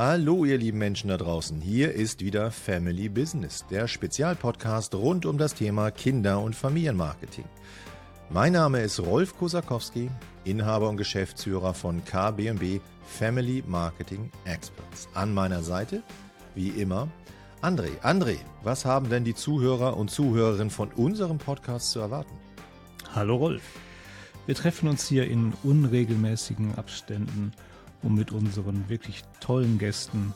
Hallo ihr lieben Menschen da draußen, hier ist wieder Family Business, der Spezialpodcast rund um das Thema Kinder- und Familienmarketing. Mein Name ist Rolf Kosakowski, Inhaber und Geschäftsführer von KBB Family Marketing Experts. An meiner Seite, wie immer, André. André, was haben denn die Zuhörer und Zuhörerinnen von unserem Podcast zu erwarten? Hallo Rolf. Wir treffen uns hier in unregelmäßigen Abständen um mit unseren wirklich tollen Gästen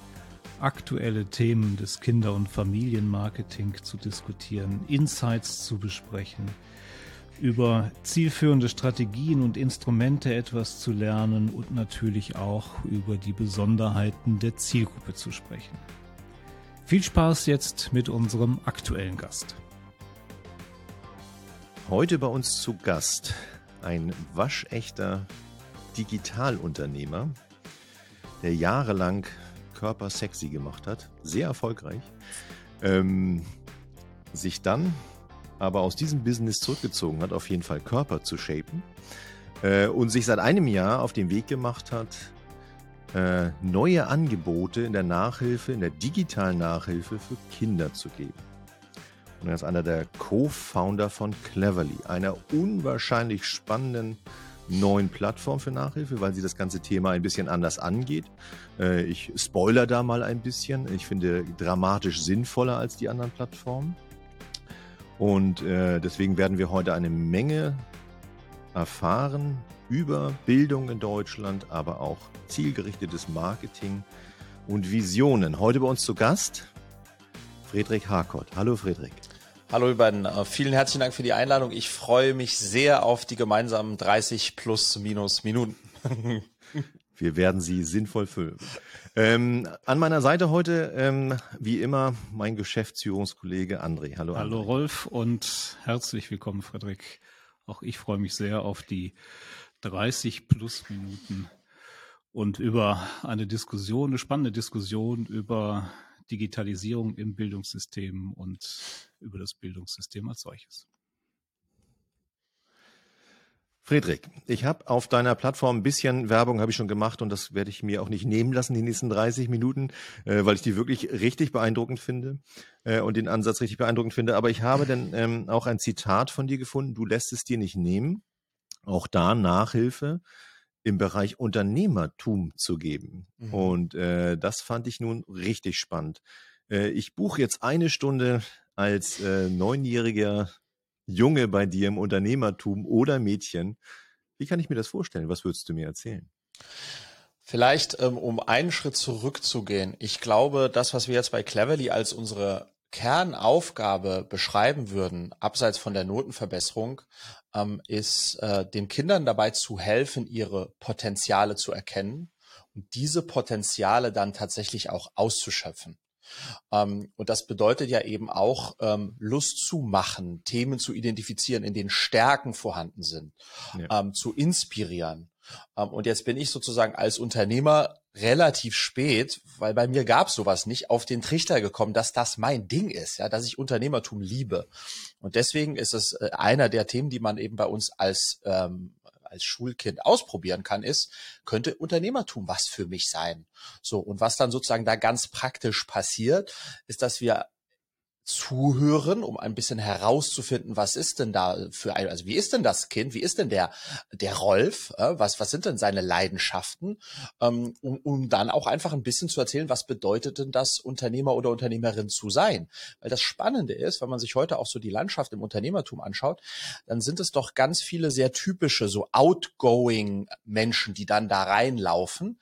aktuelle Themen des Kinder- und Familienmarketing zu diskutieren, Insights zu besprechen, über zielführende Strategien und Instrumente etwas zu lernen und natürlich auch über die Besonderheiten der Zielgruppe zu sprechen. Viel Spaß jetzt mit unserem aktuellen Gast. Heute bei uns zu Gast ein waschechter Digitalunternehmer, der jahrelang Körper sexy gemacht hat, sehr erfolgreich, ähm, sich dann aber aus diesem Business zurückgezogen hat, auf jeden Fall Körper zu shapen äh, und sich seit einem Jahr auf den Weg gemacht hat, äh, neue Angebote in der Nachhilfe, in der digitalen Nachhilfe für Kinder zu geben. Und er ist einer der Co-Founder von Cleverly, einer unwahrscheinlich spannenden neuen Plattform für Nachhilfe, weil sie das ganze Thema ein bisschen anders angeht. Äh, ich spoiler da mal ein bisschen. Ich finde dramatisch sinnvoller als die anderen Plattformen. Und äh, deswegen werden wir heute eine Menge erfahren über Bildung in Deutschland, aber auch zielgerichtetes Marketing und Visionen. Heute bei uns zu Gast Friedrich Harkott. Hallo Friedrich. Hallo ihr beiden, äh, vielen herzlichen Dank für die Einladung. Ich freue mich sehr auf die gemeinsamen 30 plus minus Minuten. Wir werden sie sinnvoll füllen. Ähm, an meiner Seite heute, ähm, wie immer, mein Geschäftsführungskollege André. Hallo, André. Hallo Rolf und herzlich willkommen, Frederik. Auch ich freue mich sehr auf die 30 plus Minuten und über eine Diskussion, eine spannende Diskussion über Digitalisierung im Bildungssystem und über das Bildungssystem als solches. Friedrich, ich habe auf deiner Plattform ein bisschen Werbung habe ich schon gemacht und das werde ich mir auch nicht nehmen lassen die nächsten 30 Minuten, äh, weil ich die wirklich richtig beeindruckend finde äh, und den Ansatz richtig beeindruckend finde. Aber ich habe dann ähm, auch ein Zitat von dir gefunden. Du lässt es dir nicht nehmen. Auch da Nachhilfe im Bereich Unternehmertum zu geben. Mhm. Und äh, das fand ich nun richtig spannend. Äh, ich buche jetzt eine Stunde als äh, neunjähriger Junge bei dir im Unternehmertum oder Mädchen. Wie kann ich mir das vorstellen? Was würdest du mir erzählen? Vielleicht, ähm, um einen Schritt zurückzugehen. Ich glaube, das, was wir jetzt bei Cleverly als unsere Kernaufgabe beschreiben würden, abseits von der Notenverbesserung, ähm, ist äh, den Kindern dabei zu helfen, ihre Potenziale zu erkennen und diese Potenziale dann tatsächlich auch auszuschöpfen. Ähm, und das bedeutet ja eben auch, ähm, Lust zu machen, Themen zu identifizieren, in denen Stärken vorhanden sind, ja. ähm, zu inspirieren. Ähm, und jetzt bin ich sozusagen als Unternehmer relativ spät, weil bei mir gab es sowas nicht, auf den Trichter gekommen, dass das mein Ding ist, ja, dass ich Unternehmertum liebe. Und deswegen ist es äh, einer der Themen, die man eben bei uns als ähm, als Schulkind ausprobieren kann, ist, könnte Unternehmertum was für mich sein? So. Und was dann sozusagen da ganz praktisch passiert, ist, dass wir zuhören, um ein bisschen herauszufinden, was ist denn da für ein, also wie ist denn das Kind, wie ist denn der, der Rolf, äh, was, was sind denn seine Leidenschaften, ähm, um, um dann auch einfach ein bisschen zu erzählen, was bedeutet denn das, Unternehmer oder Unternehmerin zu sein? Weil das Spannende ist, wenn man sich heute auch so die Landschaft im Unternehmertum anschaut, dann sind es doch ganz viele sehr typische, so outgoing Menschen, die dann da reinlaufen.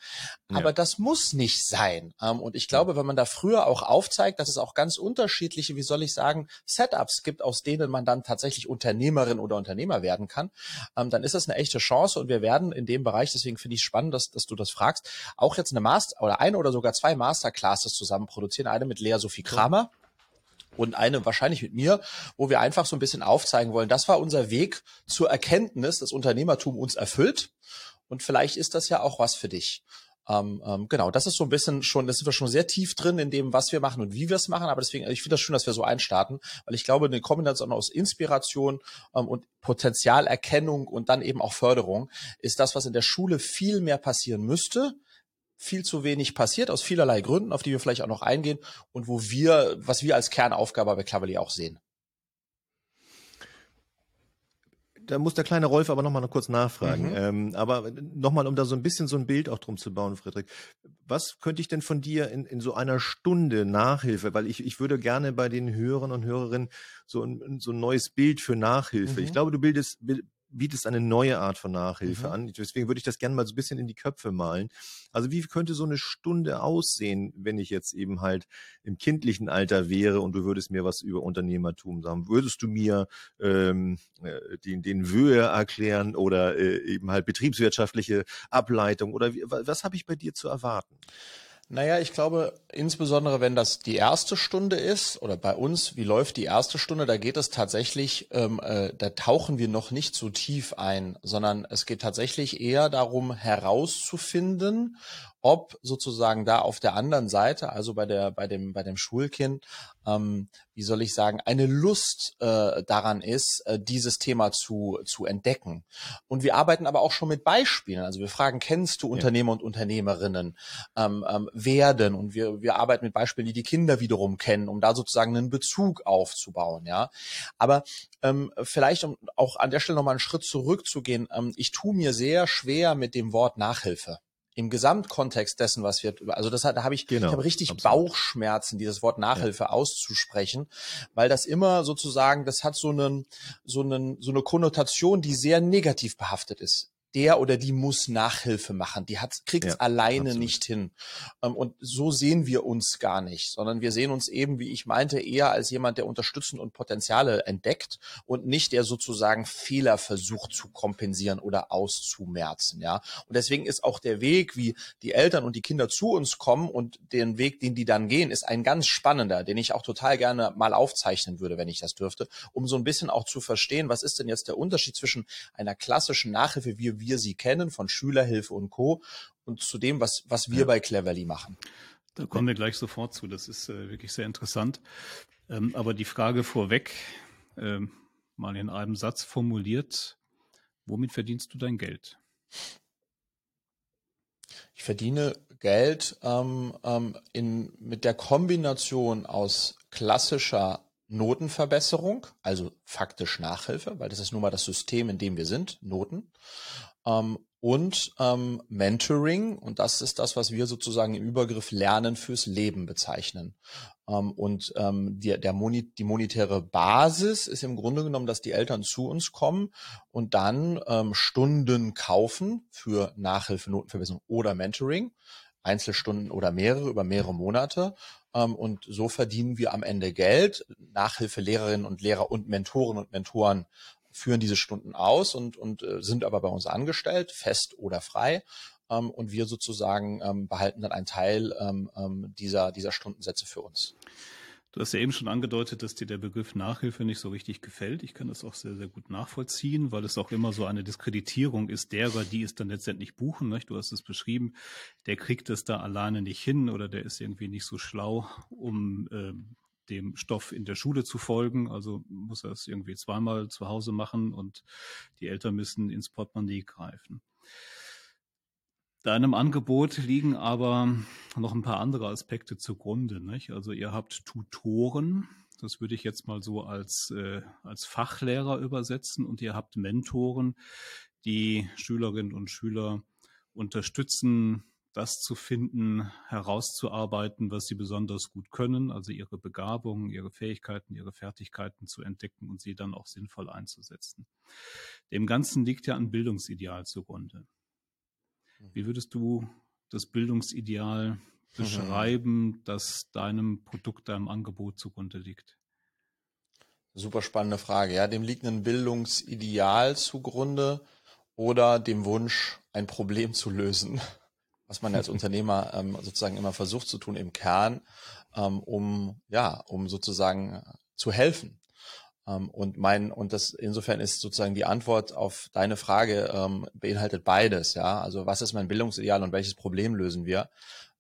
Aber ja. das muss nicht sein. Ähm, und ich glaube, wenn man da früher auch aufzeigt, dass es auch ganz unterschiedliche unterschiedliche, wie soll ich sagen, Setups gibt, aus denen man dann tatsächlich Unternehmerin oder Unternehmer werden kann, ähm, dann ist das eine echte Chance und wir werden in dem Bereich, deswegen finde ich es spannend, dass, dass du das fragst, auch jetzt eine Master oder eine oder sogar zwei Masterclasses zusammen produzieren. Eine mit Lea Sophie Kramer und eine wahrscheinlich mit mir, wo wir einfach so ein bisschen aufzeigen wollen, das war unser Weg zur Erkenntnis, dass Unternehmertum uns erfüllt. Und vielleicht ist das ja auch was für dich. Ähm, ähm, genau, das ist so ein bisschen schon, das sind wir schon sehr tief drin in dem, was wir machen und wie wir es machen. Aber deswegen, ich finde das schön, dass wir so einstarten, weil ich glaube, eine Kombination aus Inspiration ähm, und Potenzialerkennung und dann eben auch Förderung ist das, was in der Schule viel mehr passieren müsste, viel zu wenig passiert aus vielerlei Gründen, auf die wir vielleicht auch noch eingehen und wo wir, was wir als Kernaufgabe bei Cleverly auch sehen. Da muss der kleine Rolf aber nochmal noch kurz nachfragen. Mhm. Ähm, aber nochmal, um da so ein bisschen so ein Bild auch drum zu bauen, Friedrich. Was könnte ich denn von dir in, in so einer Stunde Nachhilfe, weil ich, ich würde gerne bei den Hörern und Hörerinnen so ein, so ein neues Bild für Nachhilfe. Mhm. Ich glaube, du bildest, bietest eine neue Art von Nachhilfe mhm. an. Deswegen würde ich das gerne mal so ein bisschen in die Köpfe malen. Also wie könnte so eine Stunde aussehen, wenn ich jetzt eben halt im kindlichen Alter wäre und du würdest mir was über Unternehmertum sagen? Würdest du mir ähm, äh, den, den Wöhe erklären oder äh, eben halt betriebswirtschaftliche Ableitung oder wie, was habe ich bei dir zu erwarten? Naja, ich glaube, insbesondere wenn das die erste Stunde ist oder bei uns, wie läuft die erste Stunde, da geht es tatsächlich, ähm, äh, da tauchen wir noch nicht so tief ein, sondern es geht tatsächlich eher darum herauszufinden, ob sozusagen da auf der anderen Seite, also bei der, bei dem, bei dem Schulkind, ähm, wie soll ich sagen, eine Lust äh, daran ist, äh, dieses Thema zu, zu entdecken. Und wir arbeiten aber auch schon mit Beispielen. Also wir fragen, kennst du Unternehmer ja. und Unternehmerinnen ähm, ähm, werden? Und wir, wir arbeiten mit Beispielen, die die Kinder wiederum kennen, um da sozusagen einen Bezug aufzubauen. Ja, aber ähm, vielleicht um auch an der Stelle nochmal einen Schritt zurückzugehen. Ähm, ich tue mir sehr schwer mit dem Wort Nachhilfe im Gesamtkontext dessen, was wir, also das hat, da habe ich, genau, ich habe richtig absolut. Bauchschmerzen, dieses Wort Nachhilfe ja. auszusprechen, weil das immer sozusagen, das hat so einen, so einen, so eine Konnotation, die sehr negativ behaftet ist der oder die muss Nachhilfe machen. Die hat kriegt es ja, alleine absolut. nicht hin. Ähm, und so sehen wir uns gar nicht, sondern wir sehen uns eben, wie ich meinte, eher als jemand, der unterstützend und Potenziale entdeckt und nicht der sozusagen Fehler versucht zu kompensieren oder auszumerzen. Ja. Und deswegen ist auch der Weg, wie die Eltern und die Kinder zu uns kommen und den Weg, den die dann gehen, ist ein ganz spannender, den ich auch total gerne mal aufzeichnen würde, wenn ich das dürfte, um so ein bisschen auch zu verstehen, was ist denn jetzt der Unterschied zwischen einer klassischen Nachhilfe, wie wir sie kennen, von Schülerhilfe und Co. und zu dem, was, was wir ja. bei Cleverly machen. Da kommen wir gleich sofort zu. Das ist äh, wirklich sehr interessant. Ähm, aber die Frage vorweg, äh, mal in einem Satz formuliert, womit verdienst du dein Geld? Ich verdiene Geld ähm, ähm, in, mit der Kombination aus klassischer Notenverbesserung, also faktisch Nachhilfe, weil das ist nun mal das System, in dem wir sind, Noten, ähm, und ähm, Mentoring. Und das ist das, was wir sozusagen im Übergriff Lernen fürs Leben bezeichnen. Ähm, und ähm, die, der Moni die monetäre Basis ist im Grunde genommen, dass die Eltern zu uns kommen und dann ähm, Stunden kaufen für Nachhilfe, Notenverbesserung oder Mentoring. Einzelstunden oder mehrere über mehrere Monate. Ähm, und so verdienen wir am Ende Geld. Nachhilfe Lehrerinnen und Lehrer und Mentoren und Mentoren führen diese Stunden aus und, und äh, sind aber bei uns angestellt, fest oder frei. Ähm, und wir sozusagen ähm, behalten dann einen Teil ähm, ähm, dieser, dieser Stundensätze für uns. Du hast ja eben schon angedeutet, dass dir der Begriff Nachhilfe nicht so richtig gefällt. Ich kann das auch sehr, sehr gut nachvollziehen, weil es auch immer so eine Diskreditierung ist derer, die es dann letztendlich buchen. Nicht? Du hast es beschrieben, der kriegt es da alleine nicht hin oder der ist irgendwie nicht so schlau, um ähm, dem Stoff in der Schule zu folgen. Also muss er es irgendwie zweimal zu Hause machen und die Eltern müssen ins Portemonnaie greifen. Deinem Angebot liegen aber noch ein paar andere Aspekte zugrunde. Nicht? Also ihr habt Tutoren, das würde ich jetzt mal so als, äh, als Fachlehrer übersetzen, und ihr habt Mentoren, die Schülerinnen und Schüler unterstützen, das zu finden, herauszuarbeiten, was sie besonders gut können, also ihre Begabungen, ihre Fähigkeiten, ihre Fertigkeiten zu entdecken und sie dann auch sinnvoll einzusetzen. Dem Ganzen liegt ja ein Bildungsideal zugrunde. Mhm. Wie würdest du das Bildungsideal mhm. beschreiben, mhm. das deinem Produkt, deinem Angebot zugrunde liegt? Super spannende Frage. Ja, dem liegt ein Bildungsideal zugrunde oder dem Wunsch, ein Problem zu lösen was man als Unternehmer ähm, sozusagen immer versucht zu tun im Kern, ähm, um ja, um sozusagen äh, zu helfen. Ähm, und mein und das insofern ist sozusagen die Antwort auf deine Frage ähm, beinhaltet beides. Ja, also was ist mein Bildungsideal und welches Problem lösen wir?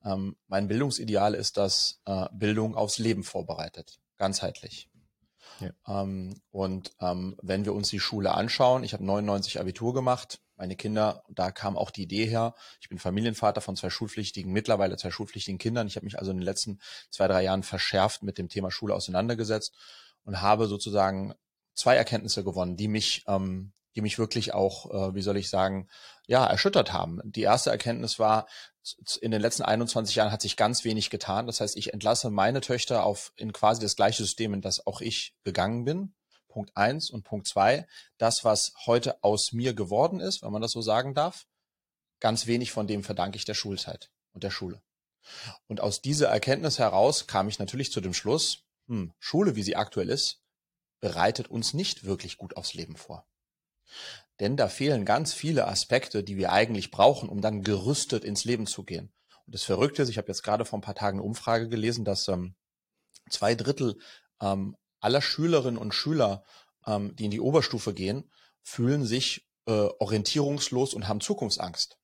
Ähm, mein Bildungsideal ist, dass äh, Bildung aufs Leben vorbereitet, ganzheitlich. Ja. Ähm, und ähm, wenn wir uns die Schule anschauen, ich habe 99 Abitur gemacht, Meine Kinder, da kam auch die Idee her. Ich bin Familienvater von zwei schulpflichtigen, mittlerweile zwei schulpflichtigen Kindern. Ich habe mich also in den letzten zwei, drei Jahren verschärft mit dem Thema Schule auseinandergesetzt und habe sozusagen zwei Erkenntnisse gewonnen, die mich, ähm, die mich wirklich auch, äh, wie soll ich sagen, ja, erschüttert haben. Die erste Erkenntnis war, in den letzten 21 Jahren hat sich ganz wenig getan. Das heißt, ich entlasse meine Töchter auf in quasi das gleiche System, in das auch ich gegangen bin. Punkt eins und Punkt zwei, das, was heute aus mir geworden ist, wenn man das so sagen darf, ganz wenig von dem verdanke ich der Schulzeit und der Schule. Und aus dieser Erkenntnis heraus kam ich natürlich zu dem Schluss, hm, Schule, wie sie aktuell ist, bereitet uns nicht wirklich gut aufs Leben vor. Denn da fehlen ganz viele Aspekte, die wir eigentlich brauchen, um dann gerüstet ins Leben zu gehen. Und das Verrückte ist, ich habe jetzt gerade vor ein paar Tagen eine Umfrage gelesen, dass ähm, zwei Drittel ähm, aller Schülerinnen und Schüler, ähm, die in die Oberstufe gehen, fühlen sich äh, orientierungslos und haben Zukunftsangst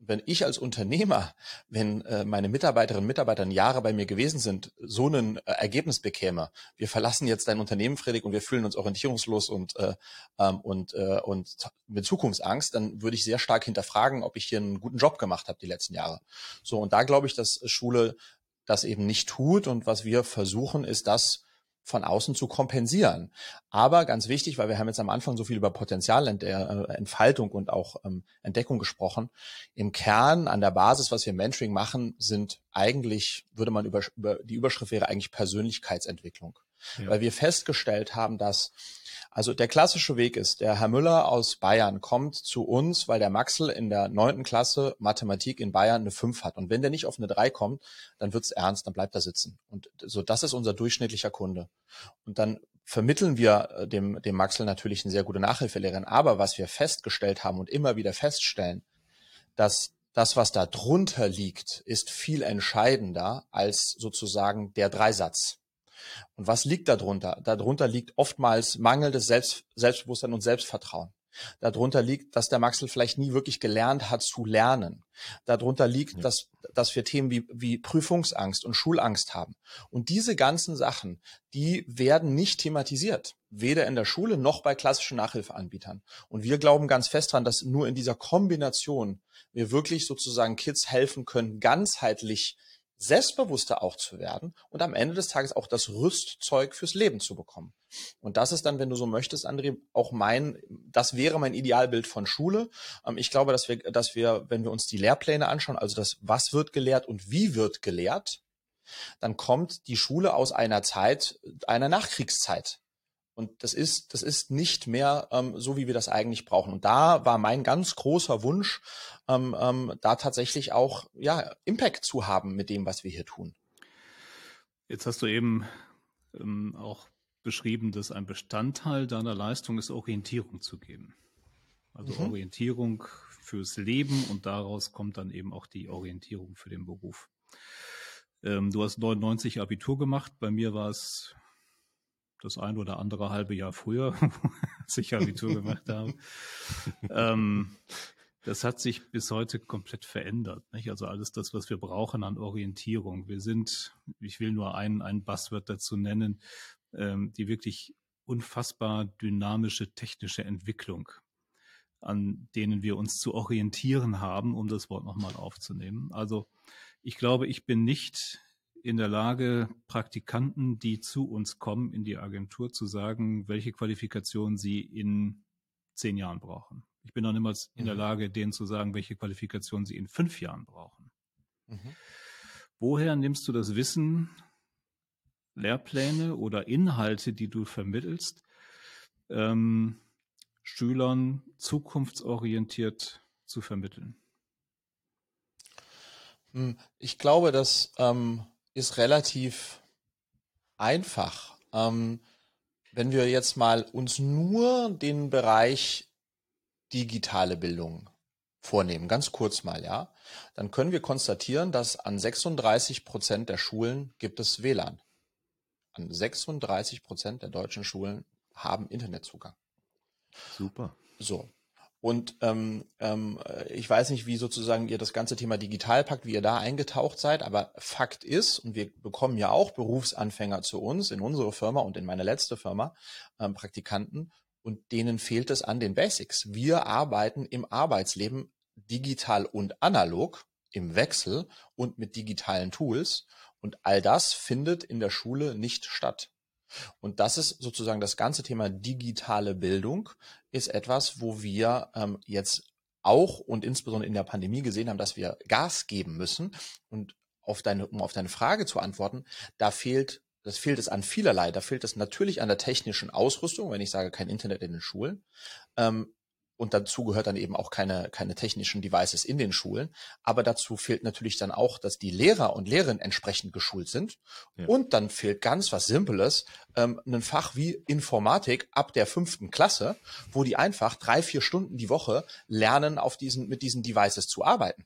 wenn ich als Unternehmer, wenn äh, meine Mitarbeiterinnen und Mitarbeiter Jahre bei mir gewesen sind, so ein äh, Ergebnis bekäme, wir verlassen jetzt dein Unternehmen, Friedrich, und wir fühlen uns orientierungslos und, äh, ähm, und, äh, und mit Zukunftsangst, dann würde ich sehr stark hinterfragen, ob ich hier einen guten Job gemacht habe die letzten Jahre. So, und da glaube ich, dass Schule das eben nicht tut. Und was wir versuchen, ist das, von außen zu kompensieren. Aber ganz wichtig, weil wir haben jetzt am Anfang so viel über Potenzialentfaltung äh, und auch ähm, Entdeckung gesprochen. Im Kern, an der Basis, was wir Mentoring machen, sind eigentlich, würde man über, über die Überschrift wäre eigentlich Persönlichkeitsentwicklung. Ja. Weil wir festgestellt haben, dass also der klassische Weg ist, der Herr Müller aus Bayern kommt zu uns, weil der Maxel in der neunten Klasse Mathematik in Bayern eine fünf hat. Und wenn der nicht auf eine drei kommt, dann wird's ernst, dann bleibt er sitzen. Und so, das ist unser durchschnittlicher Kunde. Und dann vermitteln wir äh, dem, dem Maxel natürlich eine sehr gute Nachhilfelehrerin. Aber was wir festgestellt haben und immer wieder feststellen, dass das, was da drunter liegt, ist viel entscheidender als sozusagen der Dreisatz. Und was liegt darunter? Darunter liegt oftmals mangelndes Selbst, Selbstbewusstsein und Selbstvertrauen. Darunter liegt, dass der Maxel vielleicht nie wirklich gelernt hat zu lernen. Darunter liegt, ja. dass, dass wir Themen wie, wie Prüfungsangst und Schulangst haben. Und diese ganzen Sachen, die werden nicht thematisiert. Weder in der Schule noch bei klassischen Nachhilfeanbietern. Und wir glauben ganz fest daran, dass nur in dieser Kombination wir wirklich sozusagen Kids helfen können, ganzheitlich selbstbewusster auch zu werden und am Ende des Tages auch das Rüstzeug fürs Leben zu bekommen. Und das ist dann, wenn du so möchtest, André, auch mein, das wäre mein Idealbild von Schule. Ähm, ich glaube, dass wir, dass wir, wenn wir uns die Lehrpläne anschauen, also das, was wird gelehrt und wie wird gelehrt, dann kommt die Schule aus einer Zeit, einer Nachkriegszeit. Und das ist, das ist nicht mehr ähm, so, wie wir das eigentlich brauchen. Und da war mein ganz großer Wunsch, ähm, ähm, da tatsächlich auch ja, Impact zu haben mit dem, was wir hier tun. Jetzt hast du eben ähm, auch beschrieben, dass ein Bestandteil deiner Leistung ist, Orientierung zu geben. Also mhm. Orientierung fürs Leben und daraus kommt dann eben auch die Orientierung für den Beruf. Ähm, du hast 99 Abitur gemacht, bei mir war es das ein oder andere halbe Jahr früher, als ich Abitur gemacht habe. ähm, das hat sich bis heute komplett verändert. Nicht? Also alles das, was wir brauchen an Orientierung. Wir sind, ich will nur ein, ein Buzzword dazu nennen, ähm, die wirklich unfassbar dynamische technische Entwicklung, an denen wir uns zu orientieren haben, um das Wort nochmal aufzunehmen. Also ich glaube, ich bin nicht in der Lage, Praktikanten, die zu uns kommen, in die Agentur zu sagen, welche Qualifikation sie in zehn Jahren brauchen. Ich bin auch niemals in der mhm. Lage, denen zu sagen, welche Qualifikation sie in fünf Jahren brauchen. Mhm. Woher nimmst du das Wissen, Lehrpläne oder Inhalte, die du vermittelst, ähm, Schülern zukunftsorientiert zu vermitteln? Hm, ich glaube, dass ähm, ist relativ einfach. Ähm, wenn wir jetzt mal uns nur den Bereich digitale Bildung vornehmen, ganz kurz mal, ja, dann können wir konstatieren, dass an 36 Prozent der Schulen gibt es WLAN. An 36 Prozent der deutschen Schulen haben Internetzugang. Super. So. Und ähm, ähm, ich weiß nicht, wie sozusagen ihr das ganze Thema digital packt, wie ihr da eingetaucht seid, aber Fakt ist, und wir bekommen ja auch Berufsanfänger zu uns in unsere Firma und in meine letzte Firma, ähm, Praktikanten, und denen fehlt es an den Basics. Wir arbeiten im Arbeitsleben digital und analog im Wechsel und mit digitalen Tools und all das findet in der Schule nicht statt. Und das ist sozusagen das ganze Thema digitale Bildung, ist etwas, wo wir ähm, jetzt auch und insbesondere in der Pandemie gesehen haben, dass wir Gas geben müssen. Und auf deine, um auf deine Frage zu antworten, da fehlt, das fehlt es an vielerlei. Da fehlt es natürlich an der technischen Ausrüstung, wenn ich sage, kein Internet in den Schulen. Ähm, und dazu gehört dann eben auch keine, keine technischen Devices in den Schulen. Aber dazu fehlt natürlich dann auch, dass die Lehrer und Lehrerinnen entsprechend geschult sind. Ja. Und dann fehlt ganz was Simples, ähm, ein Fach wie Informatik ab der fünften Klasse, wo die einfach drei, vier Stunden die Woche lernen, auf diesen, mit diesen Devices zu arbeiten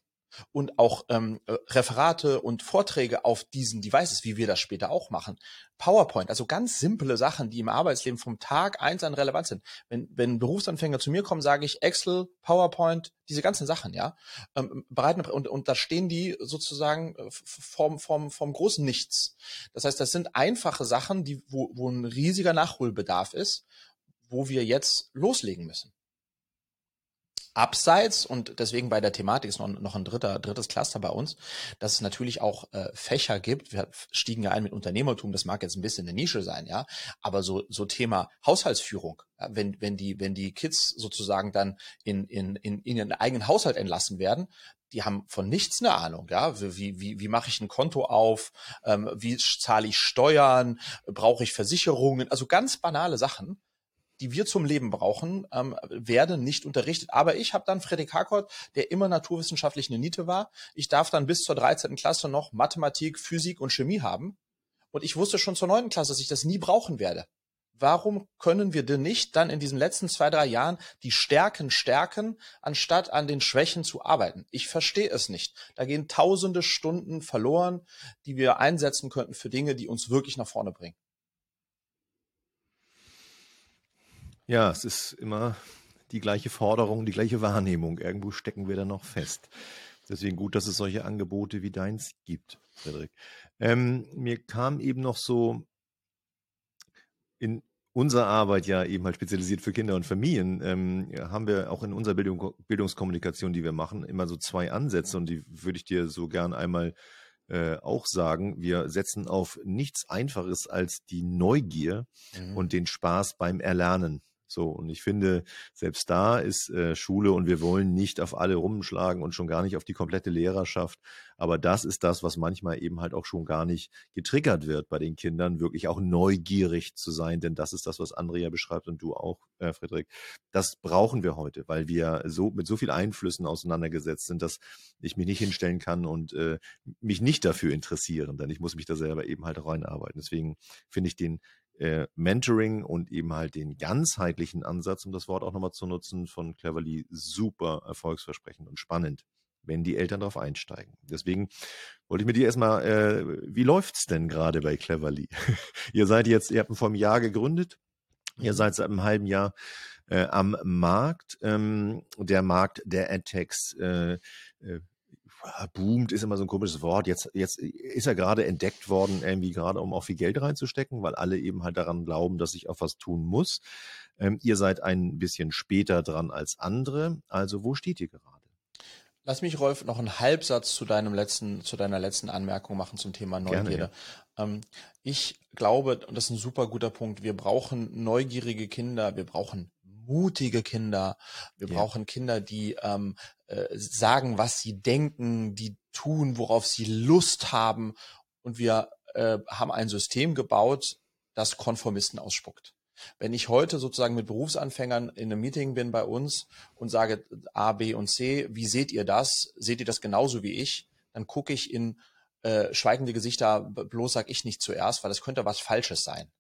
und auch ähm, äh, Referate und Vorträge auf diesen Devices, wie wir das später auch machen. PowerPoint, also ganz simple Sachen, die im Arbeitsleben vom Tag eins an relevant sind. Wenn, wenn Berufsanfänger zu mir kommen, sage ich Excel, PowerPoint, diese ganzen Sachen, ja, ähm, bereiten und, und da stehen die sozusagen äh, vom, vom, vom großen Nichts. Das heißt, das sind einfache Sachen, die, wo, wo ein riesiger Nachholbedarf ist, wo wir jetzt loslegen müssen abseits und deswegen bei der Thematik ist noch, noch ein dritter, drittes Cluster bei uns, dass es natürlich auch äh, Fächer gibt. Wir stiegen ja ein mit Unternehmertum, das mag jetzt ein bisschen eine Nische sein, ja, aber so, so Thema Haushaltsführung, ja, wenn, wenn die, wenn die Kids sozusagen dann in, in, in, in ihren eigenen Haushalt entlassen werden, die haben von nichts eine Ahnung, ja. Wie, wie, wie mache ich ein Konto auf? Ähm, wie zahle ich Steuern? Brauche ich Versicherungen? Also ganz banale Sachen die wir zum Leben brauchen, ähm, werden nicht unterrichtet. Aber ich habe dann Fredrik Harkort, der immer naturwissenschaftlich eine Niete war. Ich darf dann bis zur 13. Klasse noch Mathematik, Physik und Chemie haben. Und ich wusste schon zur 9. Klasse, dass ich das nie brauchen werde. Warum können wir denn nicht dann in diesen letzten zwei, drei Jahren die Stärken stärken, anstatt an den Schwächen zu arbeiten? Ich verstehe es nicht. Da gehen tausende Stunden verloren, die wir einsetzen könnten für Dinge, die uns wirklich nach vorne bringen. Ja, es ist immer die gleiche Forderung, die gleiche Wahrnehmung. Irgendwo stecken wir da noch fest. Deswegen gut, dass es solche Angebote wie deins gibt, Frederik. Ähm, mir kam eben noch so in unserer Arbeit ja eben halt spezialisiert für Kinder und Familien, ähm, haben wir auch in unserer Bildung, Bildungskommunikation, die wir machen, immer so zwei Ansätze und die würde ich dir so gern einmal äh, auch sagen, wir setzen auf nichts Einfaches als die Neugier mhm. und den Spaß beim Erlernen. So, und ich finde, selbst da ist äh, Schule und wir wollen nicht auf alle rumschlagen und schon gar nicht auf die komplette Lehrerschaft. Aber das ist das, was manchmal eben halt auch schon gar nicht getriggert wird bei den Kindern, wirklich auch neugierig zu sein, denn das ist das, was Andrea beschreibt und du auch, äh, Friedrich. Das brauchen wir heute, weil wir so mit so vielen Einflüssen auseinandergesetzt sind, dass ich mich nicht hinstellen kann und äh, mich nicht dafür interessieren, denn ich muss mich da selber eben halt reinarbeiten. Deswegen finde ich den äh, Mentoring und eben halt den ganzheitlichen Ansatz, um das Wort auch nochmal zu nutzen, von Cleverly super erfolgsversprechend und spannend, wenn die Eltern darauf einsteigen. Deswegen wollte ich mit dir erstmal, äh, wie läuft's denn gerade bei Cleverly? ihr seid jetzt, ihr habt vor einem Jahr gegründet, ihr mhm. seid seit einem halben Jahr äh, am Markt. Ähm, der Markt der AdTechs äh, äh, boomt ist immer so ein komisches Wort. Jetzt, jetzt ist er gerade entdeckt worden, irgendwie gerade, um auch viel Geld reinzustecken, weil alle eben halt daran glauben, dass ich auch was tun muss. Ähm, ihr seid ein bisschen später dran als andere. Also wo steht ihr gerade? Lass mich, Rolf, noch einen Halbsatz zu deinem letzten, zu deiner letzten Anmerkung machen zum Thema Neugierde. Gerne, ja. ähm, ich glaube, und das ist ein super guter Punkt, wir brauchen neugierige Kinder, wir brauchen mutige Kinder. Wir ja. brauchen Kinder, die ähm, äh, sagen, was sie denken, die tun, worauf sie Lust haben. Und wir äh, haben ein System gebaut, das Konformisten ausspuckt. Wenn ich heute sozusagen mit Berufsanfängern in einem Meeting bin bei uns und sage A, B und C, wie seht ihr das? Seht ihr das genauso wie ich? Dann gucke ich in äh, schweigende Gesichter, bloß sag ich nicht zuerst, weil das könnte was Falsches sein.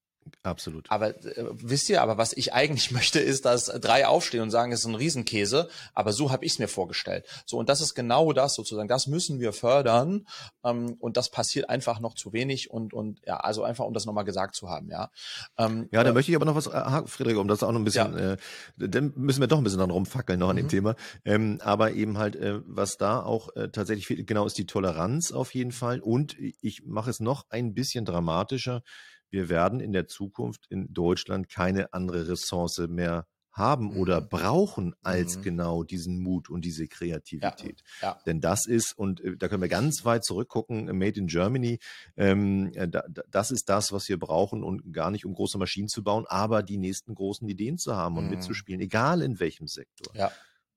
Absolut. Aber äh, wisst ihr, aber was ich eigentlich möchte, ist, dass drei aufstehen und sagen, es ist ein Riesenkäse, aber so habe ich es mir vorgestellt. So, und das ist genau das sozusagen, das müssen wir fördern ähm, und das passiert einfach noch zu wenig und, und ja, also einfach, um das nochmal gesagt zu haben, ja. Ähm, ja, da äh, möchte ich aber noch was, äh, Friedrich, um das auch noch ein bisschen, ja. äh, dann müssen wir doch ein bisschen dran rumfackeln noch an mhm. dem Thema, ähm, aber eben halt, äh, was da auch äh, tatsächlich fehlt, genau ist die Toleranz auf jeden Fall und ich mache es noch ein bisschen dramatischer, wir werden in der Zukunft in Deutschland keine andere Ressource mehr haben mhm. oder brauchen als mhm. genau diesen Mut und diese Kreativität. Ja, ja. Denn das ist, und äh, da können wir ganz weit zurückgucken, Made in Germany, ähm, äh, da, das ist das, was wir brauchen und gar nicht, um große Maschinen zu bauen, aber die nächsten großen Ideen zu haben und mhm. mitzuspielen, egal in welchem Sektor. Ja.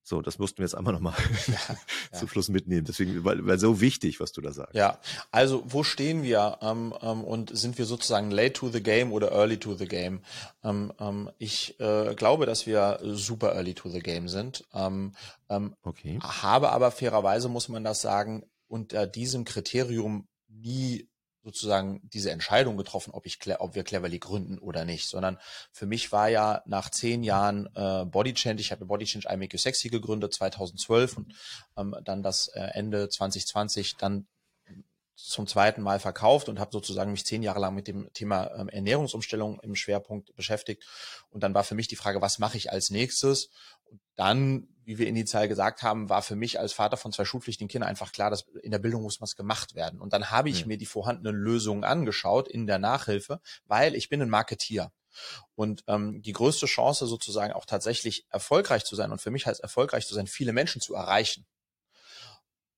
So, das mussten wir jetzt einmal nochmal ja, ja. zum Schluss mitnehmen. Deswegen, weil, weil so wichtig, was du da sagst. Ja, also wo stehen wir ähm, ähm, und sind wir sozusagen late to the game oder early to the game? Ähm, ähm, ich äh, glaube, dass wir super early to the game sind. Ähm, ähm, okay. Habe aber fairerweise, muss man das sagen, unter diesem Kriterium nie sozusagen diese Entscheidung getroffen, ob ich, ob wir Cleverly gründen oder nicht, sondern für mich war ja nach zehn Jahren äh, Body Change, ich habe Body Change I Make You Sexy gegründet 2012 und ähm, dann das äh, Ende 2020 dann zum zweiten Mal verkauft und habe sozusagen mich zehn Jahre lang mit dem Thema ähm, Ernährungsumstellung im Schwerpunkt beschäftigt. Und dann war für mich die Frage, was mache ich als nächstes? Und dann, wie wir initial gesagt haben, war für mich als Vater von zwei schulpflichtigen Kindern einfach klar, dass in der Bildung muss was gemacht werden. Und dann habe ich ja. mir die vorhandenen Lösungen angeschaut in der Nachhilfe, weil ich bin ein Marketier. Und ähm, die größte Chance sozusagen auch tatsächlich erfolgreich zu sein und für mich heißt erfolgreich zu sein, viele Menschen zu erreichen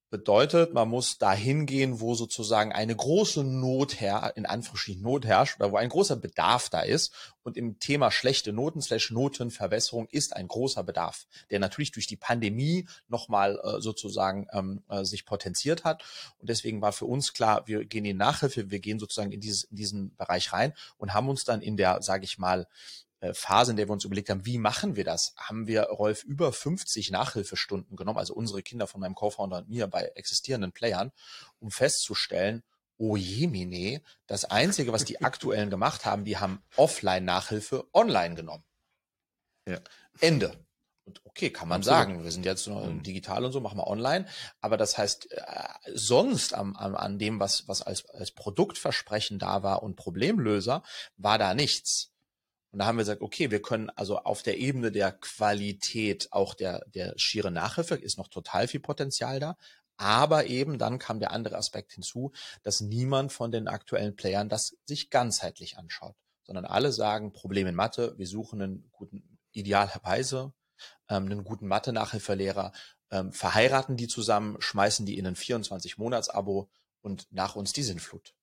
Bedeutet, man muss dahin gehen, wo sozusagen eine große Not her, in Anführungsstrichen Not herrscht oder wo ein großer Bedarf da ist. Und im Thema schlechte Noten slash Notenverbesserung ist ein großer Bedarf, der natürlich durch die Pandemie nochmal äh, sozusagen ähm, äh, sich potenziert hat. Und deswegen war für uns klar, wir gehen in Nachhilfe, wir gehen sozusagen in, dieses, in diesen Bereich rein und haben uns dann in der, sage ich mal, Phase, in der wir uns überlegt haben, wie machen wir das, haben wir Rolf über 50 Nachhilfestunden genommen, also unsere Kinder von meinem Co-Founder und mir bei existierenden Playern, um festzustellen, oh jemine, das Einzige, was die aktuellen gemacht haben, die haben Offline-Nachhilfe online genommen. Ja. Ende. Und okay, kann man Absolut. sagen, wir sind jetzt mhm. digital und so, machen wir online. Aber das heißt, äh, sonst am, am, an dem, was, was als, als Produktversprechen da war und Problemlöser, war da nichts. Und da haben wir gesagt, okay, wir können also auf der Ebene der Qualität auch der, der schiere Nachhilfe ist noch total viel Potenzial da. Aber eben dann kam der andere Aspekt hinzu, dass niemand von den aktuellen Playern das sich ganzheitlich anschaut, sondern alle sagen, Problem in Mathe, wir suchen einen guten, idealerweise, ähm, einen guten Mathe-Nachhilfelehrer, ähm, verheiraten die zusammen, schmeißen die in ein 24-Monats-Abo und nach uns die Sinnflut.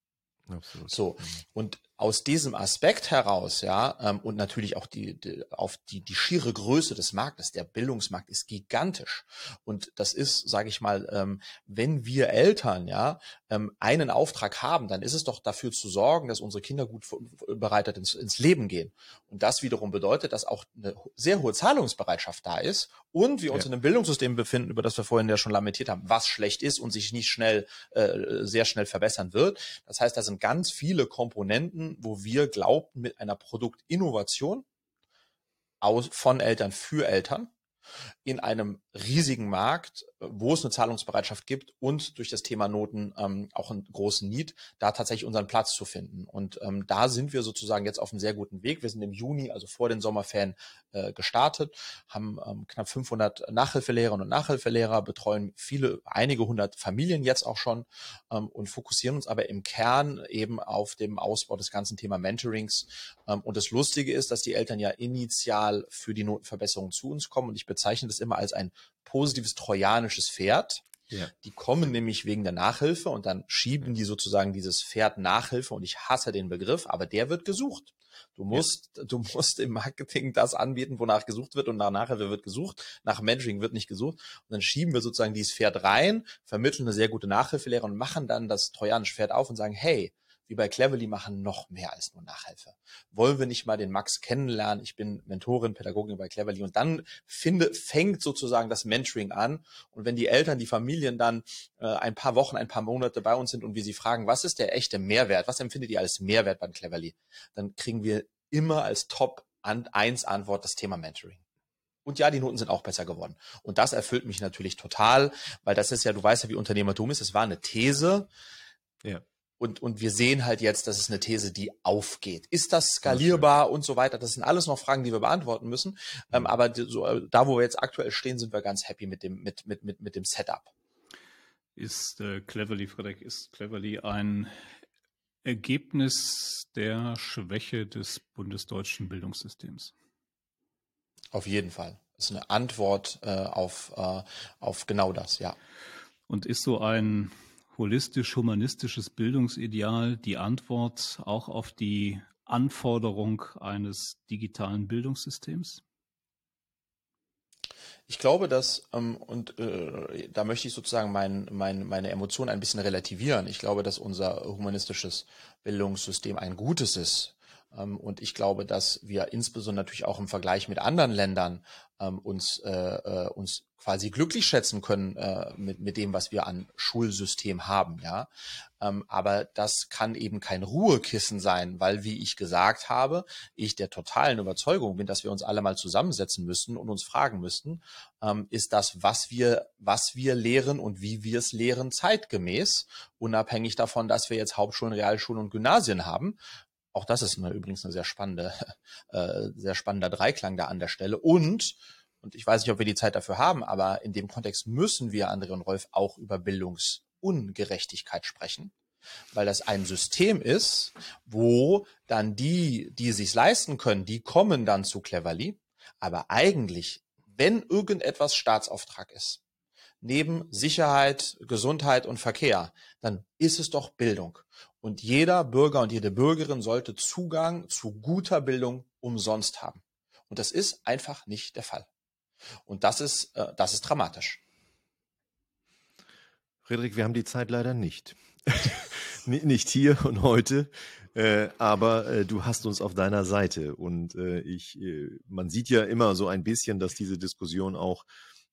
Absolut. So. Und aus diesem Aspekt heraus, ja, ähm, und natürlich auch die, die, auf die, die schiere Größe des Marktes, der Bildungsmarkt ist gigantisch. Und das ist, sage ich mal, ähm, wenn wir Eltern, ja, ähm, einen Auftrag haben, dann ist es doch dafür zu sorgen, dass unsere Kinder gut bereitet ins, ins Leben gehen. Und das wiederum bedeutet, dass auch eine sehr hohe Zahlungsbereitschaft da ist und wir uns ja. in einem Bildungssystem befinden, über das wir vorhin ja schon lamentiert haben, was schlecht ist und sich nicht schnell, äh, sehr schnell verbessern wird. Das heißt, da sind ganz viele Komponenten, wo wir glaubten, mit einer Produktinnovation aus, von Eltern für Eltern in einem riesigen Markt, wo es eine Zahlungsbereitschaft gibt und durch das Thema Noten ähm, auch einen großen Need, da tatsächlich unseren Platz zu finden. Und ähm, da sind wir sozusagen jetzt auf einem sehr guten Weg. Wir sind im Juni, also vor den Sommerferien, äh, gestartet, haben ähm, knapp 500 Nachhilfelehrerinnen und Nachhilfelehrer, betreuen viele, einige hundert Familien jetzt auch schon ähm, und fokussieren uns aber im Kern eben auf dem Ausbau des ganzen Thema Mentorings. Ähm, und das Lustige ist, dass die Eltern ja initial für die Notenverbesserung zu uns kommen und ich bezeichne das immer als ein positives trojanisches Pferd. Ja. Die kommen nämlich wegen der Nachhilfe und dann schieben die sozusagen dieses Pferd Nachhilfe und ich hasse den Begriff, aber der wird gesucht. Du musst, ja. du musst im Marketing das anbieten, wonach gesucht wird und nach Nachhilfe wird gesucht, nach Mentoring wird nicht gesucht und dann schieben wir sozusagen dieses Pferd rein, vermitteln eine sehr gute Nachhilfelehre und machen dann das trojanische Pferd auf und sagen, hey, wie bei Cleverly machen noch mehr als nur Nachhilfe. Wollen wir nicht mal den Max kennenlernen? Ich bin Mentorin, Pädagogin bei Cleverly und dann finde, fängt sozusagen das Mentoring an. Und wenn die Eltern, die Familien dann äh, ein paar Wochen, ein paar Monate bei uns sind und wir sie fragen, was ist der echte Mehrwert? Was empfindet ihr als Mehrwert bei Cleverly? Dann kriegen wir immer als Top 1 Antwort das Thema Mentoring. Und ja, die Noten sind auch besser geworden. Und das erfüllt mich natürlich total, weil das ist ja, du weißt ja, wie Unternehmertum ist. Es war eine These. Ja und, und wir sehen halt jetzt, dass es eine These, die aufgeht. Ist das skalierbar und so weiter? Das sind alles noch Fragen, die wir beantworten müssen. Ähm, mhm. aber so, äh, da, wo wir jetzt aktuell stehen, sind wir ganz happy mit dem, mit, mit, mit, mit dem Setup. Ist äh, Cleverly, Frederik, ist Cleverly ein Ergebnis der Schwäche des bundesdeutschen Bildungssystems. Auf jeden Fall. Das ist eine Antwort äh, auf, äh, auf genau das, ja. Und ist so ein holistisch-humanistisches Bildungsideal die Antwort auch auf die Anforderung eines digitalen Bildungssystems? Ich glaube, dass, ähm, und äh, da möchte ich sozusagen mein, mein, meine Emotionen ein bisschen relativieren. Ich glaube, dass unser humanistisches Bildungssystem ein gutes ist. Ähm, und ich glaube, dass wir insbesondere natürlich auch im Vergleich mit anderen Ländern ähm, uns, äh, äh, uns quasi glücklich schätzen können äh, mit, mit dem, was wir an Schulsystem haben, ja. Ähm, aber das kann eben kein Ruhekissen sein, weil, wie ich gesagt habe, ich der totalen Überzeugung bin, dass wir uns alle mal zusammensetzen müssen und uns fragen müssten, ähm, ist das, was wir, was wir lehren und wie wir es lehren, zeitgemäß, unabhängig davon, dass wir jetzt Hauptschulen, Realschulen und Gymnasien haben, auch das ist eine, übrigens eine sehr spannende, äh, sehr spannender Dreiklang da an der Stelle. Und, und ich weiß nicht, ob wir die Zeit dafür haben, aber in dem Kontext müssen wir, André und Rolf, auch über Bildungsungerechtigkeit sprechen. Weil das ein System ist, wo dann die, die sich leisten können, die kommen dann zu Cleverly. Aber eigentlich, wenn irgendetwas Staatsauftrag ist, neben Sicherheit, Gesundheit und Verkehr, dann ist es doch Bildung. Und jeder Bürger und jede Bürgerin sollte Zugang zu guter Bildung umsonst haben. Und das ist einfach nicht der Fall. Und das ist, äh, das ist dramatisch. Friedrich, wir haben die Zeit leider nicht. nicht hier und heute, äh, aber äh, du hast uns auf deiner Seite und äh, ich, äh, man sieht ja immer so ein bisschen, dass diese Diskussion auch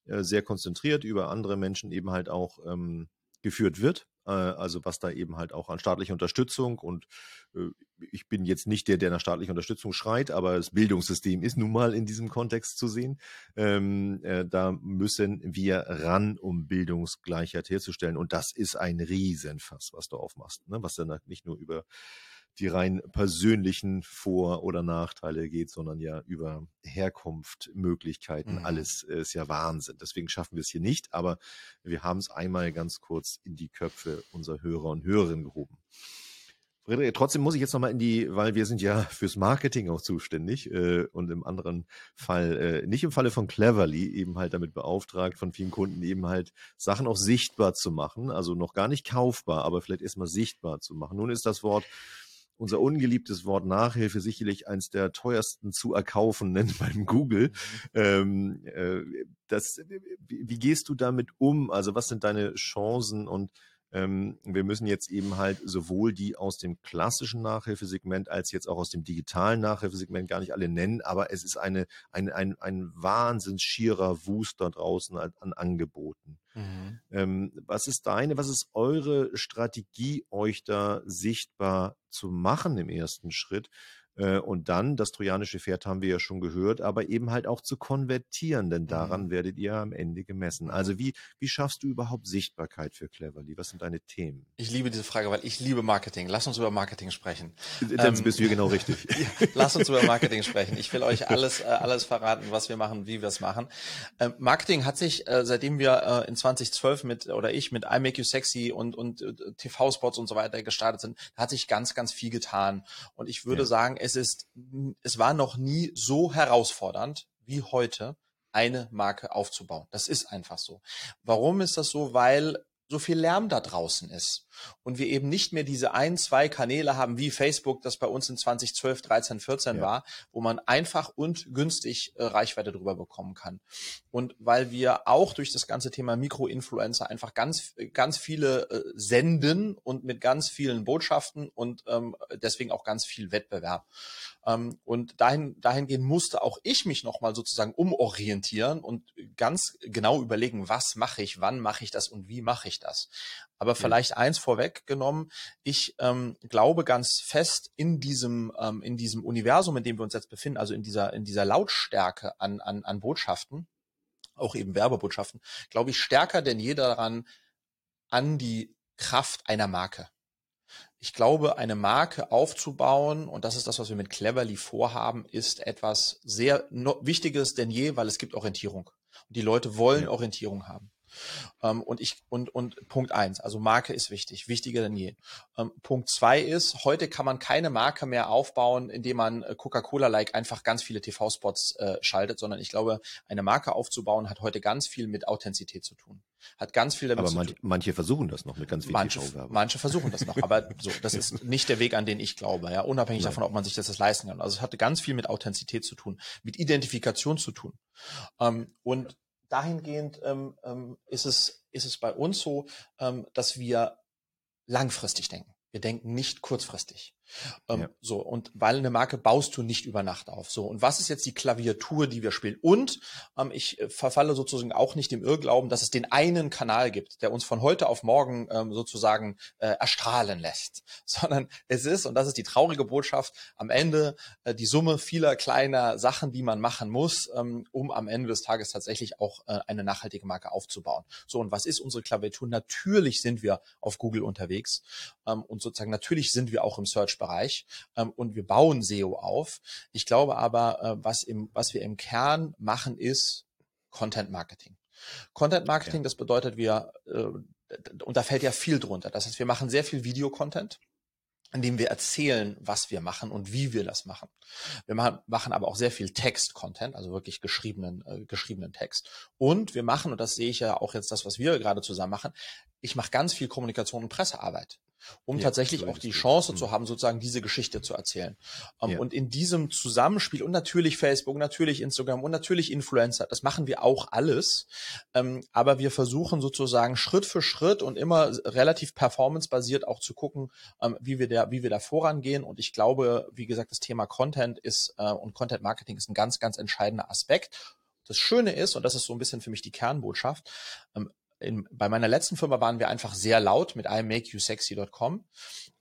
äh, sehr konzentriert über andere Menschen eben halt auch ähm, geführt wird. Äh, also was da eben halt auch an staatlicher Unterstützung und äh, ich bin jetzt nicht der, der nach staatlicher Unterstützung schreit, aber das Bildungssystem ist nun mal in diesem Kontext zu sehen. Ähm, äh, da müssen wir ran, um Bildungsgleichheit herzustellen. Und das ist ein Riesenfass, was du aufmachst, ne? was dann nicht nur über die rein persönlichen Vor- oder Nachteile geht, sondern ja über Herkunft, Möglichkeiten, mhm. alles ist ja Wahnsinn. Deswegen schaffen wir es hier nicht, aber wir haben es einmal ganz kurz in die Köpfe unserer Hörer und Hörerinnen gehoben. Friederike, trotzdem muss ich jetzt nochmal in die, weil wir sind ja fürs Marketing auch zuständig äh, und im anderen Fall, äh, nicht im Falle von Cleverly, eben halt damit beauftragt, von vielen Kunden eben halt Sachen auch sichtbar zu machen, also noch gar nicht kaufbar, aber vielleicht erstmal sichtbar zu machen. Nun ist das Wort unser ungeliebtes Wort Nachhilfe sicherlich eins der teuersten zu erkaufenden beim Google. Mhm. Ähm, äh, das, wie, wie, gehst du damit um? Also was sind deine Chancen und ähm, wir müssen jetzt eben halt sowohl die aus dem klassischen Nachhilfesegment als jetzt auch aus dem digitalen Nachhilfesegment gar nicht alle nennen, aber es ist eine, ein, ein, ein wahnsinns schierer Wust da draußen an, an Angeboten. Mhm. Ähm, was ist deine, was ist eure Strategie, euch da sichtbar zu machen im ersten Schritt? Äh, und dann, das trojanische Pferd haben wir ja schon gehört, aber eben halt auch zu konvertieren, denn daran mhm. werdet ihr am Ende gemessen. Also wie, wie schaffst du überhaupt Sichtbarkeit für Cleverly? Was sind deine Themen? Ich liebe diese Frage, weil ich liebe Marketing. Lass uns über Marketing sprechen. Dann ähm, bist du hier genau richtig. Lass uns über Marketing sprechen. Ich will euch alles, äh, alles verraten, was wir machen, wie wir es machen. Ähm, Marketing hat sich, äh, seitdem wir äh, in 2012 mit, oder ich mit I Make You Sexy und, und äh, TV-Spots und so weiter gestartet sind, hat sich ganz, ganz viel getan. Und ich würde ja. sagen, es ist, es war noch nie so herausfordernd wie heute, eine Marke aufzubauen. Das ist einfach so. Warum ist das so? Weil so viel Lärm da draußen ist und wir eben nicht mehr diese ein, zwei Kanäle haben wie Facebook, das bei uns in 2012, 13, 14 ja. war, wo man einfach und günstig äh, Reichweite drüber bekommen kann. Und weil wir auch durch das ganze Thema Mikroinfluencer einfach ganz, ganz viele äh, senden und mit ganz vielen Botschaften und ähm, deswegen auch ganz viel Wettbewerb. Ähm, und dahin, dahingehend musste auch ich mich nochmal sozusagen umorientieren und ganz genau überlegen, was mache ich, wann mache ich das und wie mache ich das. Aber vielleicht ja. eins vorweggenommen, ich ähm, glaube ganz fest in diesem, ähm, in diesem Universum, in dem wir uns jetzt befinden, also in dieser, in dieser Lautstärke an, an, an Botschaften, auch eben Werbebotschaften, glaube ich stärker denn je daran, an die Kraft einer Marke. Ich glaube, eine Marke aufzubauen, und das ist das, was wir mit Cleverly vorhaben, ist etwas sehr Wichtiges denn je, weil es gibt Orientierung. Und die Leute wollen ja. Orientierung haben. Ähm, und ich und und Punkt eins, also Marke ist wichtig, wichtiger denn je. Ähm, Punkt zwei ist, heute kann man keine Marke mehr aufbauen, indem man äh, Coca-Cola-like einfach ganz viele TV-Spots äh, schaltet, sondern ich glaube, eine Marke aufzubauen hat heute ganz viel mit Authentizität zu tun. Hat ganz viel damit aber zu manche, tun. manche versuchen das noch mit ganz viel Manche, TV-Werbung. manche versuchen das noch, aber so, das ist nicht der Weg, an den ich glaube, ja, unabhängig Nein. davon, ob man sich das, das leisten kann. Also es hatte ganz viel mit Authentizität zu tun, mit Identifikation zu tun. Ähm, und dahingehend ähm, ähm, ist es ist es bei uns so, ähm, dass wir langfristig denken. Wir denken nicht kurzfristig. Ähm, Ja. So, und weil eine Marke baust du nicht über Nacht auf. So, und was ist jetzt die Klaviatur, die wir spielen? Und ähm, ich äh, verfalle sozusagen auch nicht dem Irrglauben, dass es den einen Kanal gibt, der uns von heute auf morgen ähm, sozusagen äh, erstrahlen lässt. Sondern es ist, und das ist die traurige Botschaft, am Ende äh, die Summe vieler kleiner Sachen, die man machen muss, ähm, um am Ende des Tages tatsächlich auch äh, eine nachhaltige Marke aufzubauen. So, und was ist unsere Klaviatur? Natürlich sind wir auf Google unterwegs ähm, und sozusagen natürlich sind wir auch im Search-Bereich ähm, und wir bauen SEO auf. Ich glaube aber, äh, was, im, was wir im Kern machen, ist Content Marketing. Content Marketing, Ja. das bedeutet, wir, äh, und da fällt ja viel drunter. Das heißt, wir machen sehr viel Videocontent indem wir erzählen, was wir machen und wie wir das machen. Wir machen, machen aber auch sehr viel Text-Content, also wirklich geschriebenen, äh, geschriebenen Text. Und wir machen, und das sehe ich ja auch jetzt das, was wir gerade zusammen machen, ich mache ganz viel Kommunikation und Pressearbeit, um Ja, tatsächlich so auch die. Chance Mhm. zu haben, sozusagen diese Geschichte zu erzählen. Ähm, Ja. Und in diesem Zusammenspiel und natürlich Facebook, natürlich Instagram und natürlich Influencer, das machen wir auch alles. Ähm, aber wir versuchen sozusagen Schritt für Schritt und immer relativ performancebasiert auch zu gucken, ähm, wie wir da, wie wir da vorangehen. Und ich glaube, wie gesagt, das Thema Content ist äh, und Content Marketing ist ein ganz, ganz entscheidender Aspekt. Das Schöne ist, und das ist so ein bisschen für mich die Kernbotschaft, in, bei meiner letzten Firma waren wir einfach sehr laut mit imakeyousexy.com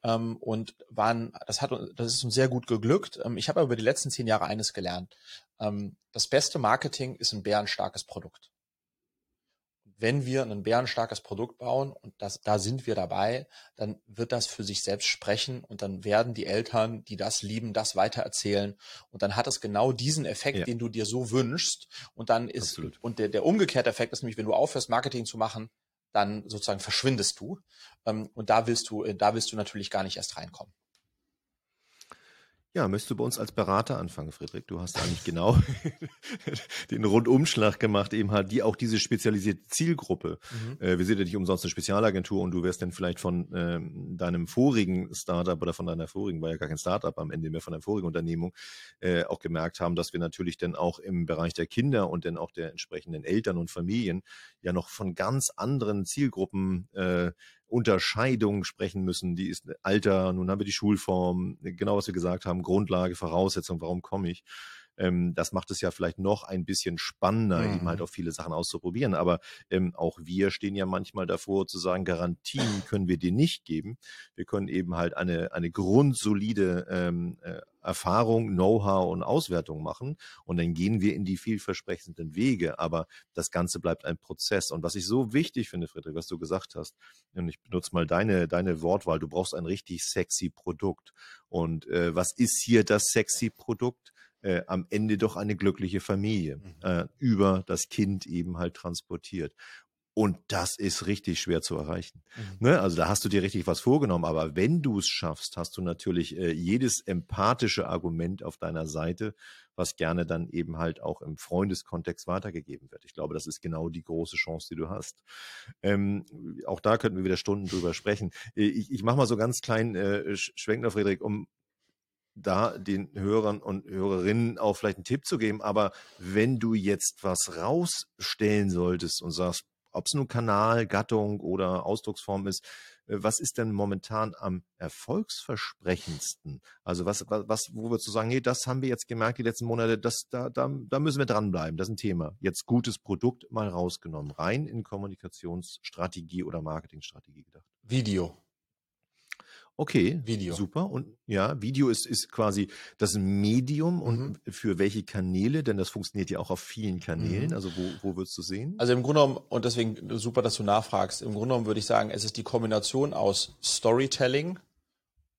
ähm, und waren, das hat, das ist uns sehr gut geglückt. Ähm, ich habe über die letzten zehn Jahre eines gelernt. Ähm, das beste Marketing ist ein bärenstarkes Produkt. Wenn wir ein bärenstarkes Produkt bauen und das, da sind wir dabei, dann wird das für sich selbst sprechen und dann werden die Eltern, die das lieben, das weitererzählen und dann hat es genau diesen Effekt, Ja. den du dir so wünschst und dann ist Absolut. und der, der umgekehrte Effekt ist nämlich, wenn du aufhörst Marketing zu machen, dann sozusagen verschwindest du ähm, und da willst du, da willst du natürlich gar nicht erst reinkommen. Ja, möchtest du bei uns als Berater anfangen, Friedrich? Du hast eigentlich genau den Rundumschlag gemacht, eben halt die auch diese spezialisierte Zielgruppe. Äh, wir sind ja nicht umsonst eine Spezialagentur und du wirst dann vielleicht von ähm, deinem vorigen Startup oder von deiner vorigen, war ja gar kein Startup am Ende mehr, von deiner vorigen Unternehmung, äh, auch gemerkt haben, dass wir natürlich dann auch im Bereich der Kinder und dann auch der entsprechenden Eltern und Familien ja noch von ganz anderen Zielgruppen äh, Unterscheidung sprechen müssen. Die ist Alter, nun haben wir die Schulform, genau was wir gesagt haben, Grundlage, Voraussetzung, warum komme ich? Ähm, das macht es ja vielleicht noch ein bisschen spannender, Mhm. eben halt auch viele Sachen auszuprobieren. Aber ähm, auch wir stehen ja manchmal davor zu sagen, Garantien können wir dir nicht geben. Wir können eben halt eine, eine grundsolide ähm, äh, Erfahrung, Know-how und Auswertung machen. Und dann gehen wir in die vielversprechenden Wege. Aber das Ganze bleibt ein Prozess. Und was ich so wichtig finde, Friedrich, was du gesagt hast, und ich benutze mal deine, deine Wortwahl, du brauchst ein richtig sexy Produkt. Und äh, was ist hier das sexy Produkt? Äh, am Ende doch eine glückliche Familie Mhm. äh, über das Kind eben halt transportiert. Und das ist richtig schwer zu erreichen. Mhm. Ne? Also da hast du dir richtig was vorgenommen. Aber wenn du es schaffst, hast du natürlich äh, jedes empathische Argument auf deiner Seite, was gerne dann eben halt auch im Freundeskontext weitergegeben wird. Ich glaube, das ist genau die große Chance, die du hast. Ähm, auch da könnten wir wieder Stunden drüber sprechen. Äh, Ich, ich mache mal so ganz kleinen äh, Schwenkner, Friedrich, um da den Hörern und Hörerinnen auch vielleicht einen Tipp zu geben. Aber wenn du jetzt was rausstellen solltest und sagst, ob es nun Kanal, Gattung oder Ausdrucksform ist, äh, was ist denn momentan am erfolgsversprechendsten? Also was, was, was wo würdest du sagen, nee, das haben wir jetzt gemerkt die letzten Monate, das, da, da, da müssen wir dranbleiben, das ist ein Thema. Jetzt gutes Produkt mal rausgenommen, rein in Kommunikationsstrategie oder Marketingstrategie gedacht. Video. Okay, Video. super. Und ja, Video ist, ist quasi das Medium und Mhm. für welche Kanäle, denn das funktioniert ja auch auf vielen Kanälen. Mhm. Also wo, wo würdest du sehen? Also im Grunde genommen, und deswegen super, dass du nachfragst, im Grunde genommen würde ich sagen, es ist die Kombination aus Storytelling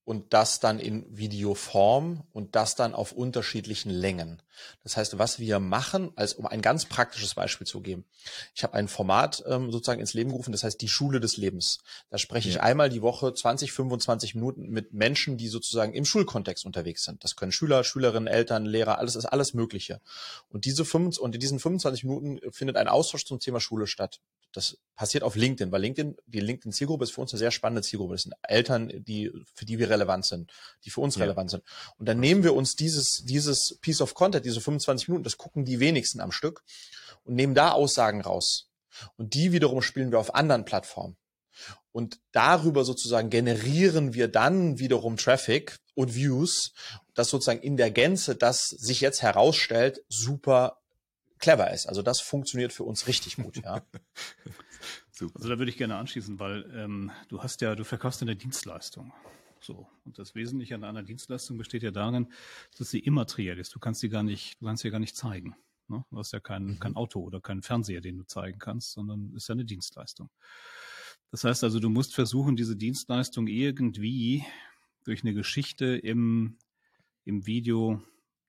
und das dann in Videoform und das dann auf unterschiedlichen Längen. Das heißt, was wir machen, als um ein ganz praktisches Beispiel zu geben. Ich habe ein Format ähm, sozusagen ins Leben gerufen, das heißt die Schule des Lebens. Da spreche ja. ich einmal die Woche 20, 25 Minuten mit Menschen, die sozusagen im Schulkontext unterwegs sind. Das können Schüler, Schülerinnen, Eltern, Lehrer, alles ist alles Mögliche. Und diese 5, und in diesen 25 Minuten findet ein Austausch zum Thema Schule statt. Das passiert auf LinkedIn, weil LinkedIn, die LinkedIn-Zielgruppe ist für uns eine sehr spannende Zielgruppe. Das sind Eltern, die, für die wir relevant sind, die für uns ja. relevant sind. Und dann nehmen wir uns dieses, dieses Piece of Content, diese 25 Minuten, das gucken die wenigsten am Stück und nehmen da Aussagen raus. Und die wiederum spielen wir auf anderen Plattformen. Und darüber sozusagen generieren wir dann wiederum Traffic und Views, das sozusagen in der Gänze, das sich jetzt herausstellt, super clever ist. Also das funktioniert für uns richtig gut, ja. Super. Also da würde ich gerne anschließen, weil ähm, du hast ja, du verkaufst eine Dienstleistung. So. Und das Wesentliche an einer Dienstleistung besteht ja darin, dass sie immateriell ist. Du kannst sie gar nicht, du kannst sie gar nicht zeigen. Ne? Du hast ja kein, mhm. kein Auto oder keinen Fernseher, den du zeigen kannst, sondern ist ja eine Dienstleistung. Das heißt also, du musst versuchen, diese Dienstleistung irgendwie durch eine Geschichte im, im Video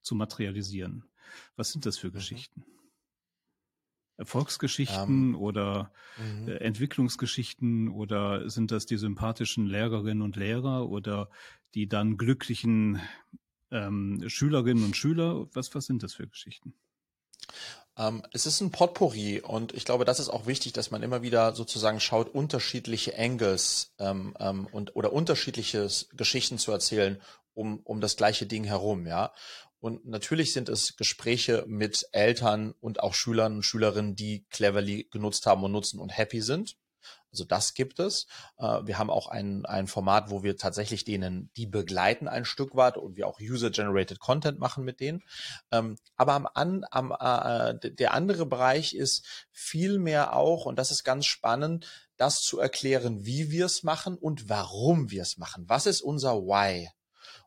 zu materialisieren. Was sind das für mhm. Geschichten? Erfolgsgeschichten um, oder mhm. äh, Entwicklungsgeschichten oder sind das die sympathischen Lehrerinnen und Lehrer oder die dann glücklichen ähm, Schülerinnen und Schüler? Was, was sind das für Geschichten? Ähm, es ist ein Potpourri und ich glaube, das ist auch wichtig, dass man immer wieder sozusagen schaut, unterschiedliche Angles ähm, ähm, und oder unterschiedliche Geschichten zu erzählen um, um das gleiche Ding herum, ja. Und natürlich sind es Gespräche mit Eltern und auch Schülern und Schülerinnen, die Cleverly genutzt haben und nutzen und happy sind. Also das gibt es. Äh, wir haben auch ein, ein Format, wo wir tatsächlich denen, die begleiten ein Stück weit und wir auch User-Generated Content machen mit denen. Ähm, aber am, am, äh, der andere Bereich ist vielmehr auch, und das ist ganz spannend, das zu erklären, wie wir es machen und warum wir es machen. Was ist unser Why?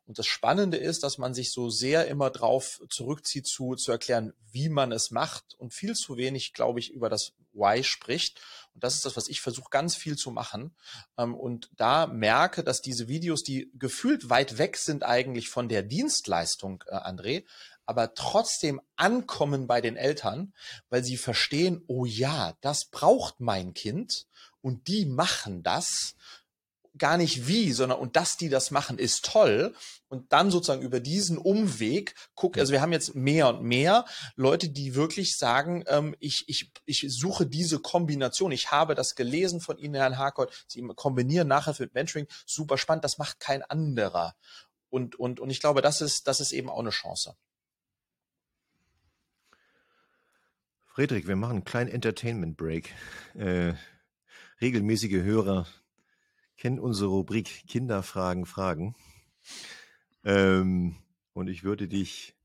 Und das Spannende ist, dass man sich so sehr immer drauf zurückzieht, zu, zu erklären, wie man es macht und viel zu wenig, glaube ich, über das Why spricht. Und das ist das, was ich versuche, ganz viel zu machen. Ähm, und da merke, dass diese Videos, die gefühlt weit weg sind eigentlich von der Dienstleistung, äh, André, aber trotzdem ankommen bei den Eltern, weil sie verstehen, oh ja, das braucht mein Kind und die machen das gar nicht wie, sondern und dass die das machen, ist toll. Und dann sozusagen über diesen Umweg guck, also wir haben jetzt mehr und mehr Leute, die wirklich sagen, ähm, ich, ich, ich suche diese Kombination. Ich habe das gelesen von Ihnen, Herrn Harkott. Sie kombinieren nachher mit Mentoring. Super spannend. Das macht kein anderer. Und, und, und ich glaube, das ist, das ist eben auch eine Chance. Friedrich, wir machen einen kleinen Entertainment Break. Äh, regelmäßige Hörer kennen unsere Rubrik Kinderfragen, Fragen. Ähm, und ich würde dich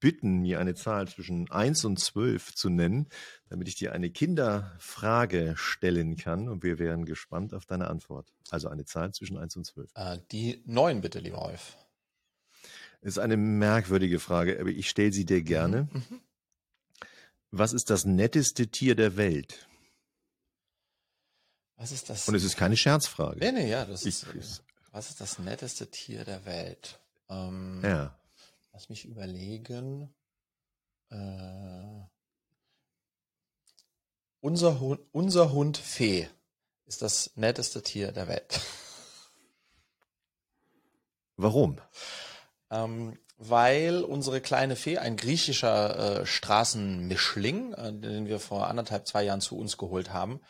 bitten, mir eine Zahl zwischen 1 und 12 zu nennen, damit ich dir eine Kinderfrage stellen kann. Und wir wären gespannt auf deine Antwort. Also eine Zahl zwischen 1 und 12. Äh, die 9 bitte, lieber Rolf. Ist eine merkwürdige Frage, aber ich stelle sie dir gerne. Mhm, mhm. Was ist das netteste Tier der Welt? Was ist das? Und es ist keine Scherzfrage. Nee, nee, ja, das ich, ist. Was ist das netteste Tier der Welt? Ähm, ja. Lass mich überlegen. Äh, unser Hund, unser Hund Fee ist das netteste Tier der Welt. Warum? Ähm, weil unsere kleine Fee, ein griechischer äh, Straßenmischling, äh, den wir vor anderthalb, zwei Jahren zu uns geholt haben,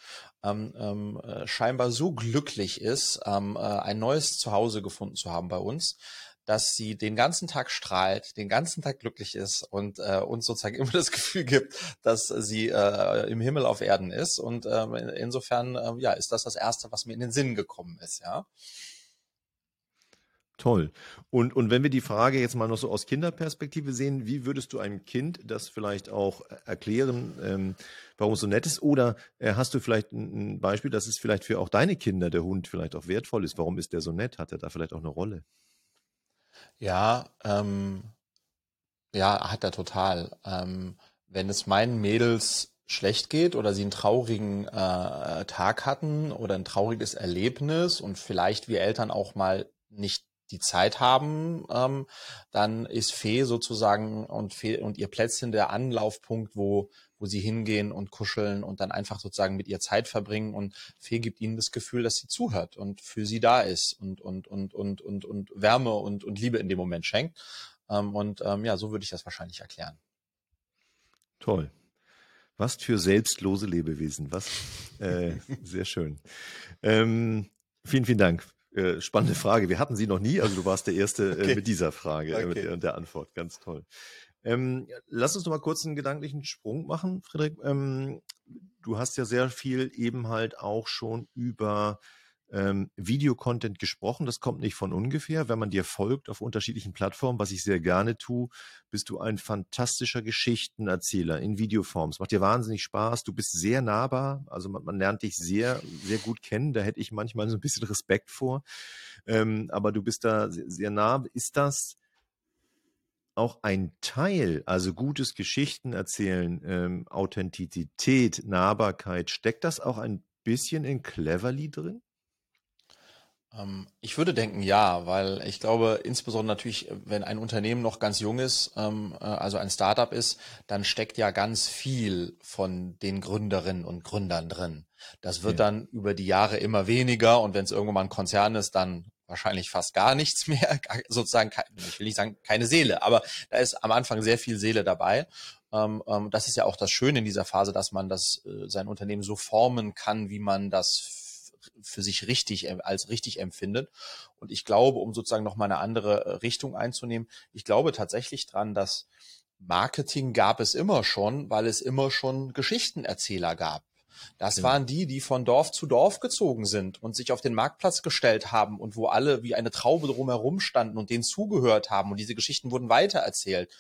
ähm, ähm, äh, scheinbar so glücklich ist, ähm, äh, ein neues Zuhause gefunden zu haben bei uns, dass sie den ganzen Tag strahlt, den ganzen Tag glücklich ist und äh, uns sozusagen immer das Gefühl gibt, dass sie äh, im Himmel auf Erden ist. Und äh, insofern, äh, ja, ist das das Erste, was mir in den Sinn gekommen ist, ja. Toll. Und, und wenn wir die Frage jetzt mal noch so aus Kinderperspektive sehen, wie würdest du einem Kind das vielleicht auch erklären, ähm, warum es so nett ist? Oder äh, hast du vielleicht ein, ein Beispiel, dass es vielleicht für auch deine Kinder der Hund vielleicht auch wertvoll ist? Warum ist der so nett? Hat er da vielleicht auch eine Rolle? Ja, ähm, ja, hat er total. Ähm, wenn es meinen Mädels schlecht geht oder sie einen traurigen äh, Tag hatten oder ein trauriges Erlebnis und vielleicht wir Eltern auch mal nicht die Zeit haben, ähm, dann ist Fee sozusagen und, Fee und ihr Plätzchen der Anlaufpunkt, wo, wo sie hingehen und kuscheln und dann einfach sozusagen mit ihr Zeit verbringen. Und Fee gibt ihnen das Gefühl, dass sie zuhört und für sie da ist und, und, und, und, und, und Wärme und, und Liebe in dem Moment schenkt. Ähm, und ähm, ja, so würde ich das wahrscheinlich erklären. Toll. Was für selbstlose Lebewesen. Was äh, sehr schön. Ähm, vielen, vielen Dank äh, spannende Frage. Wir hatten sie noch nie, also du warst der Erste äh, okay. mit dieser Frage okay. äh, mit der, der, Antwort. Ganz toll. Ähm, lass uns noch mal kurz einen gedanklichen Sprung machen, Friedrich. Ähm, du hast ja sehr viel eben halt auch schon über ähm, Videocontent gesprochen. Das kommt nicht von ungefähr. Wenn man dir folgt auf unterschiedlichen Plattformen, was ich sehr gerne tue, bist du ein fantastischer Geschichtenerzähler in Videoform. Es macht dir wahnsinnig Spaß. Du bist sehr nahbar. Also man, man lernt dich sehr, sehr gut kennen. Da hätte ich manchmal so ein bisschen Respekt vor. Ähm, aber du bist da sehr, sehr nah. Ist das auch ein Teil, also gutes Geschichtenerzählen, ähm, Authentizität, Nahbarkeit, steckt das auch ein bisschen in Cleverly drin? Ähm, ich würde denken, ja, weil ich glaube, insbesondere natürlich, wenn ein Unternehmen noch ganz jung ist, ähm, äh, also ein Startup ist, dann steckt ja ganz viel von den Gründerinnen und Gründern drin. Das wird ja. dann über die Jahre immer weniger und wenn es irgendwann mal ein Konzern ist, dann wahrscheinlich fast gar nichts mehr, sozusagen, ich will nicht sagen keine Seele, aber da ist am Anfang sehr viel Seele dabei. Ähm, das ist ja auch das Schöne in dieser Phase, dass man das, äh, sein Unternehmen so formen kann, wie man das für sich richtig äh, als richtig empfindet. Und ich glaube, um sozusagen noch mal eine andere äh, Richtung einzunehmen, ich glaube tatsächlich dran, dass Marketing gab es immer schon, weil es immer schon Geschichtenerzähler gab. Das ja. waren die, die von Dorf zu Dorf gezogen sind und sich auf den Marktplatz gestellt haben und wo alle wie eine Traube drumherum standen und denen zugehört haben und diese Geschichten wurden weitererzählt.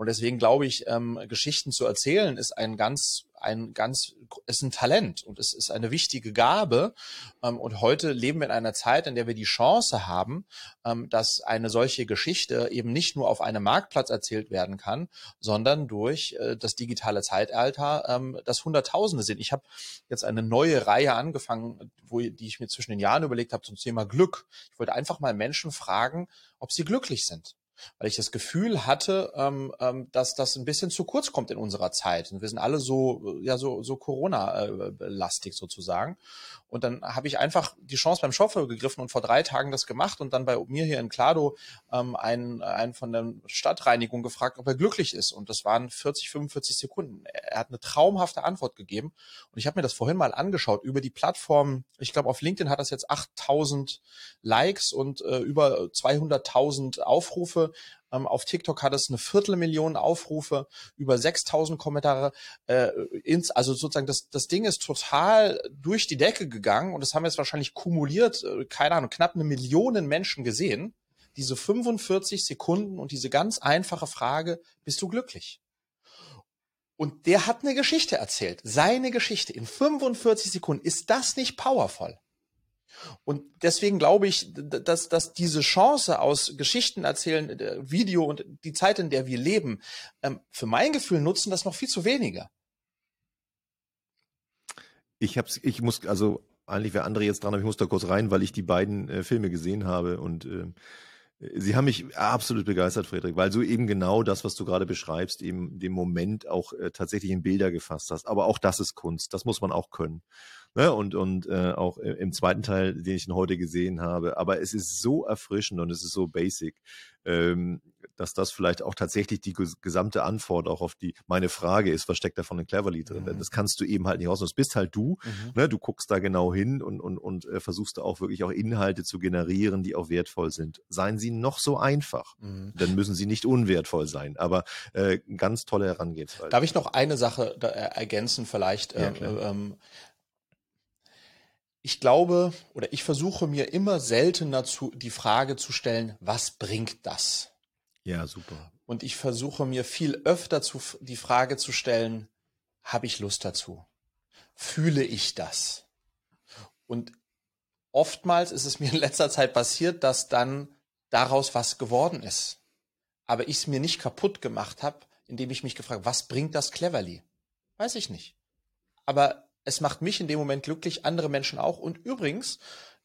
Und deswegen glaube ich, ähm, Geschichten zu erzählen ist ein ganz ein ganz, ist ein Talent und es ist eine wichtige Gabe. Ähm, und heute leben wir in einer Zeit, in der wir die Chance haben, ähm, dass eine solche Geschichte eben nicht nur auf einem Marktplatz erzählt werden kann, sondern durch äh, das digitale Zeitalter, ähm, das Hunderttausende sind. Ich habe jetzt eine neue Reihe angefangen, wo, die ich mir zwischen den Jahren überlegt habe zum Thema Glück. Ich wollte einfach mal Menschen fragen, ob sie glücklich sind weil ich das Gefühl hatte, ähm, ähm, dass das ein bisschen zu kurz kommt in unserer Zeit. Und wir sind alle so, ja, so, so Corona-lastig sozusagen. Und dann habe ich einfach die Chance beim Chauffeur gegriffen und vor drei Tagen das gemacht und dann bei mir hier in Klado ähm, einen, einen von der Stadtreinigung gefragt, ob er glücklich ist. Und das waren 40, 45 Sekunden. Er hat eine traumhafte Antwort gegeben. Und ich habe mir das vorhin mal angeschaut über die Plattform. Ich glaube, auf LinkedIn hat das jetzt 8000 Likes und äh, über 200.000 Aufrufe. Ähm, auf TikTok hat es eine Viertelmillion Aufrufe, über 6000 Kommentare. Äh, ins, also sozusagen das, das Ding ist total durch die Decke gegangen und das haben jetzt wahrscheinlich kumuliert, äh, keine Ahnung, knapp eine Million Menschen gesehen. Diese 45 Sekunden und diese ganz einfache Frage, bist du glücklich? Und der hat eine Geschichte erzählt. Seine Geschichte in 45 Sekunden. Ist das nicht powerful? Und deswegen glaube ich, dass, dass diese Chance aus Geschichten erzählen, äh, Video und die Zeit, in der wir leben, ähm, für mein Gefühl nutzen das noch viel zu wenige. Ich hab's, ich muss, also eigentlich wäre André jetzt dran, aber ich muss da kurz rein, weil ich die beiden äh, Filme gesehen habe und äh, Sie haben mich absolut begeistert, Friedrich, weil du eben genau das, was du gerade beschreibst, eben dem Moment auch äh, tatsächlich in Bilder gefasst hast. Aber auch das ist Kunst, das muss man auch können. Ne? Und, und äh, auch im zweiten Teil, den ich heute gesehen habe. Aber es ist so erfrischend und es ist so basic, ähm, dass das vielleicht auch tatsächlich die gesamte Antwort auch auf die meine Frage ist, was steckt da von den Cleverly drin? Mhm. Das kannst du eben halt nicht aus. Das bist halt du. Mhm. Ne? Du guckst da genau hin und, und, und äh, versuchst da auch wirklich auch Inhalte zu generieren, die auch wertvoll sind. Seien sie noch so einfach, mhm. dann müssen sie nicht unwertvoll sein. Aber äh, ganz tolle Herangehensweise. Darf ich noch eine Sache da, äh, ergänzen vielleicht? Ja, ähm, ähm, ich glaube oder ich versuche mir immer seltener zu, die Frage zu stellen, was bringt das? Ja, super. Und ich versuche mir viel öfter zu, die Frage zu stellen, habe ich Lust dazu? Fühle ich das? Und oftmals ist es mir in letzter Zeit passiert, dass dann daraus was geworden ist. Aber ich es mir nicht kaputt gemacht habe, indem ich mich gefragt, was bringt das cleverly? Weiß ich nicht. Aber es macht mich in dem Moment glücklich, andere Menschen auch. Und übrigens,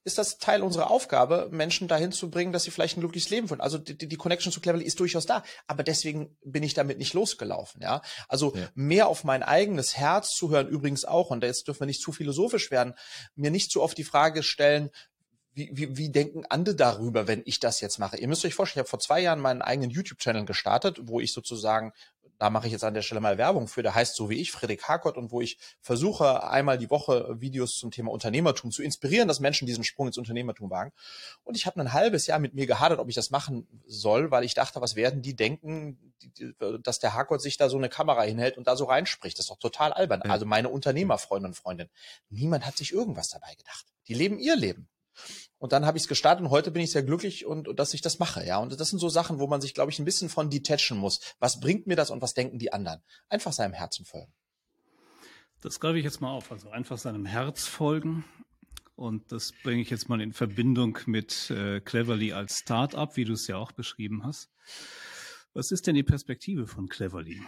ist das Teil unserer Aufgabe, Menschen dahin zu bringen, dass sie vielleicht ein glückliches Leben führen. Also die, die Connection zu Cleverly ist durchaus da, aber deswegen bin ich damit nicht losgelaufen. Ja, also ja. mehr auf mein eigenes Herz zu hören. Übrigens auch, und jetzt dürfen wir nicht zu philosophisch werden, mir nicht zu oft die Frage stellen, wie, wie, wie denken andere darüber, wenn ich das jetzt mache? Ihr müsst euch vorstellen, ich habe vor zwei Jahren meinen eigenen YouTube-Channel gestartet, wo ich sozusagen da mache ich jetzt an der Stelle mal Werbung für, der heißt so wie ich, Friedrich Harkott, und wo ich versuche, einmal die Woche Videos zum Thema Unternehmertum zu inspirieren, dass Menschen diesen Sprung ins Unternehmertum wagen. Und ich habe ein halbes Jahr mit mir gehadert, ob ich das machen soll, weil ich dachte, was werden die denken, dass der Harkott sich da so eine Kamera hinhält und da so reinspricht. Das ist doch total albern. Also meine Unternehmerfreunde und Freundin. Niemand hat sich irgendwas dabei gedacht. Die leben ihr Leben. Und dann habe ich es gestartet und heute bin ich sehr glücklich und, dass ich das mache. Ja, und das sind so Sachen, wo man sich, glaube ich, ein bisschen von detachen muss. Was bringt mir das und was denken die anderen? Einfach seinem Herzen folgen. Das greife ich jetzt mal auf. Also einfach seinem Herz folgen. Und das bringe ich jetzt mal in Verbindung mit äh, Cleverly als Start-up, wie du es ja auch beschrieben hast. Was ist denn die Perspektive von Cleverly?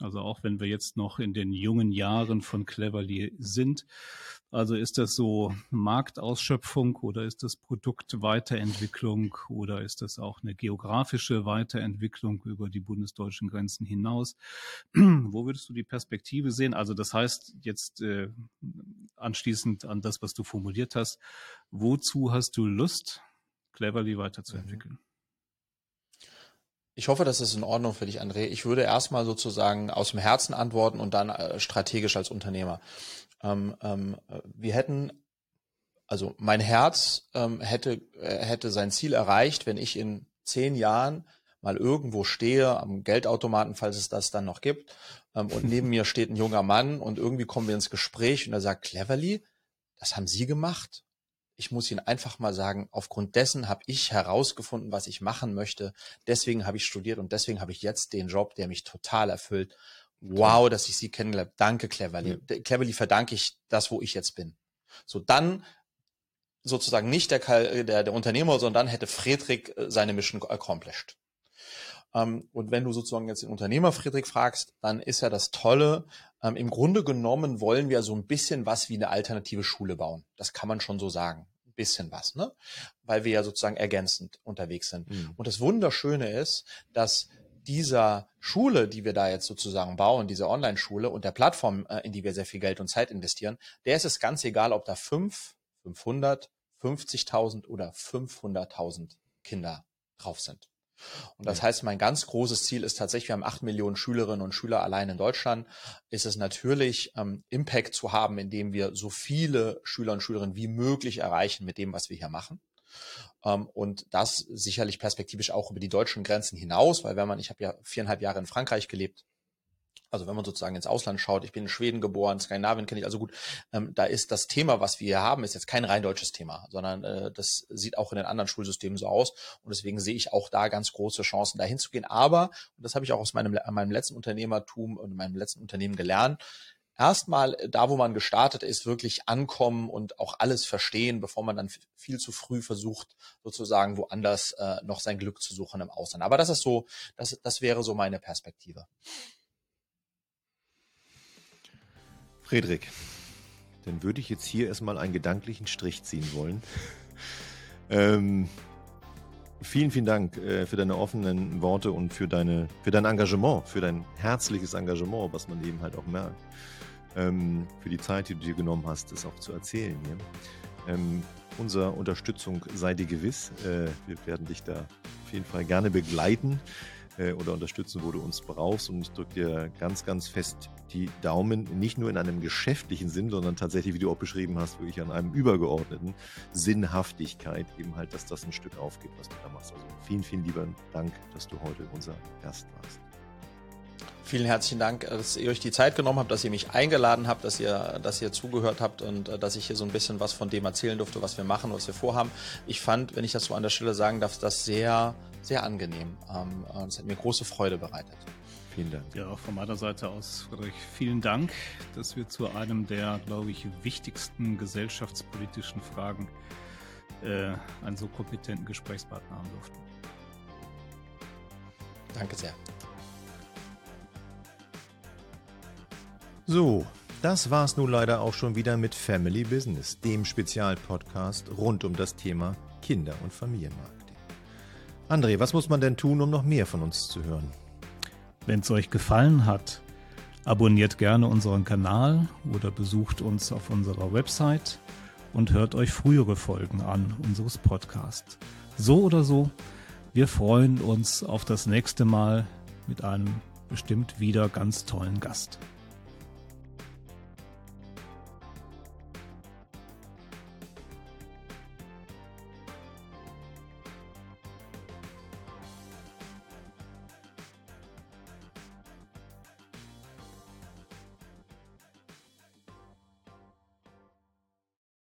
Also auch wenn wir jetzt noch in den jungen Jahren von Cleverly sind, also ist das so Marktausschöpfung oder ist das Produktweiterentwicklung oder ist das auch eine geografische Weiterentwicklung über die bundesdeutschen Grenzen hinaus? Wo würdest du die Perspektive sehen? Also das heißt jetzt äh, anschließend an das, was du formuliert hast, wozu hast du Lust, Cleverly weiterzuentwickeln? Ich hoffe, das ist in Ordnung für dich, André. Ich würde erstmal sozusagen aus dem Herzen antworten und dann äh, strategisch als Unternehmer. Ähm, ähm, wir hätten, also mein Herz ähm, hätte, äh, hätte sein Ziel erreicht, wenn ich in zehn Jahren mal irgendwo stehe am Geldautomaten, falls es das dann noch gibt, ähm, und neben mir steht ein junger Mann und irgendwie kommen wir ins Gespräch und er sagt, Cleverly, das haben Sie gemacht? Ich muss Ihnen einfach mal sagen, aufgrund dessen habe ich herausgefunden, was ich machen möchte. Deswegen habe ich studiert und deswegen habe ich jetzt den Job, der mich total erfüllt. Wow, dass ich sie kennengelernt habe. Danke, Cleverly. Ja. Cleverly verdanke ich das, wo ich jetzt bin. So, dann sozusagen nicht der, der, der Unternehmer, sondern dann hätte Friedrich äh, seine Mission accomplished. Ähm, und wenn du sozusagen jetzt den Unternehmer Friedrich fragst, dann ist ja das Tolle, ähm, im Grunde genommen wollen wir so ein bisschen was wie eine alternative Schule bauen. Das kann man schon so sagen. Bisschen was, ne? Weil wir ja sozusagen ergänzend unterwegs sind. Mhm. Und das Wunderschöne ist, dass dieser Schule, die wir da jetzt sozusagen bauen, dieser Online-Schule und der Plattform, äh, in die wir sehr viel Geld und Zeit investieren, der ist es ganz egal, ob da fünf, 500, 50.000 oder 500.000 Kinder drauf sind. Und das heißt, mein ganz großes Ziel ist tatsächlich, wir haben acht Millionen Schülerinnen und Schüler allein in Deutschland, ist es natürlich, ähm, Impact zu haben, indem wir so viele Schüler und Schülerinnen wie möglich erreichen mit dem, was wir hier machen. Ähm, und das sicherlich perspektivisch auch über die deutschen Grenzen hinaus, weil wenn man, ich habe ja viereinhalb Jahre in Frankreich gelebt, also wenn man sozusagen ins Ausland schaut, ich bin in Schweden geboren, Skandinavien kenne ich also gut, ähm, da ist das Thema, was wir hier haben, ist jetzt kein rein deutsches Thema, sondern äh, das sieht auch in den anderen Schulsystemen so aus und deswegen sehe ich auch da ganz große Chancen, dahin zu gehen. Aber, und das habe ich auch aus meinem, meinem letzten Unternehmertum und meinem letzten Unternehmen gelernt, erstmal äh, da, wo man gestartet ist, wirklich ankommen und auch alles verstehen, bevor man dann viel zu früh versucht, sozusagen woanders äh, noch sein Glück zu suchen im Ausland. Aber das ist so, das, das wäre so meine Perspektive. Friedrich, dann würde ich jetzt hier erstmal einen gedanklichen Strich ziehen wollen. ähm, vielen, vielen Dank äh, für deine offenen Worte und für, deine, für dein Engagement, für dein herzliches Engagement, was man eben halt auch merkt ähm, für die Zeit, die du dir genommen hast, das auch zu erzählen hier. Ähm, unsere Unterstützung sei dir gewiss. Äh, wir werden dich da auf jeden Fall gerne begleiten äh, oder unterstützen, wo du uns brauchst. Und ich drücke dir ganz, ganz fest die Daumen, nicht nur in einem geschäftlichen Sinn, sondern tatsächlich, wie du auch beschrieben hast, wirklich an einem übergeordneten Sinnhaftigkeit, eben halt, dass das ein Stück aufgeht, was du da machst. Also vielen, vielen lieben Dank, dass du heute unser Gast warst. Vielen herzlichen Dank, dass ihr euch die Zeit genommen habt, dass ihr mich eingeladen habt, dass ihr, dass ihr zugehört habt und äh, dass ich hier so ein bisschen was von dem erzählen durfte, was wir machen, was wir vorhaben. Ich fand, wenn ich das so an der Stelle sagen darf, das sehr, sehr angenehm. Ähm, es hat mir große Freude bereitet. Vielen Dank. Ja, auch von meiner Seite aus, Friedrich, vielen Dank, dass wir zu einem der, glaube ich, wichtigsten gesellschaftspolitischen Fragen äh, einen so kompetenten Gesprächspartner haben durften. Danke sehr. So, Das war's nun leider auch schon wieder mit Family Business, dem Spezialpodcast rund um das Thema Kinder- und Familienmarketing. André, was muss man denn tun, um noch mehr von uns zu hören? Wenn es euch gefallen hat, abonniert gerne unseren Kanal oder besucht uns auf unserer Website und hört euch frühere Folgen an unseres Podcasts. So oder so, wir freuen uns auf das nächste Mal mit einem bestimmt wieder ganz tollen Gast.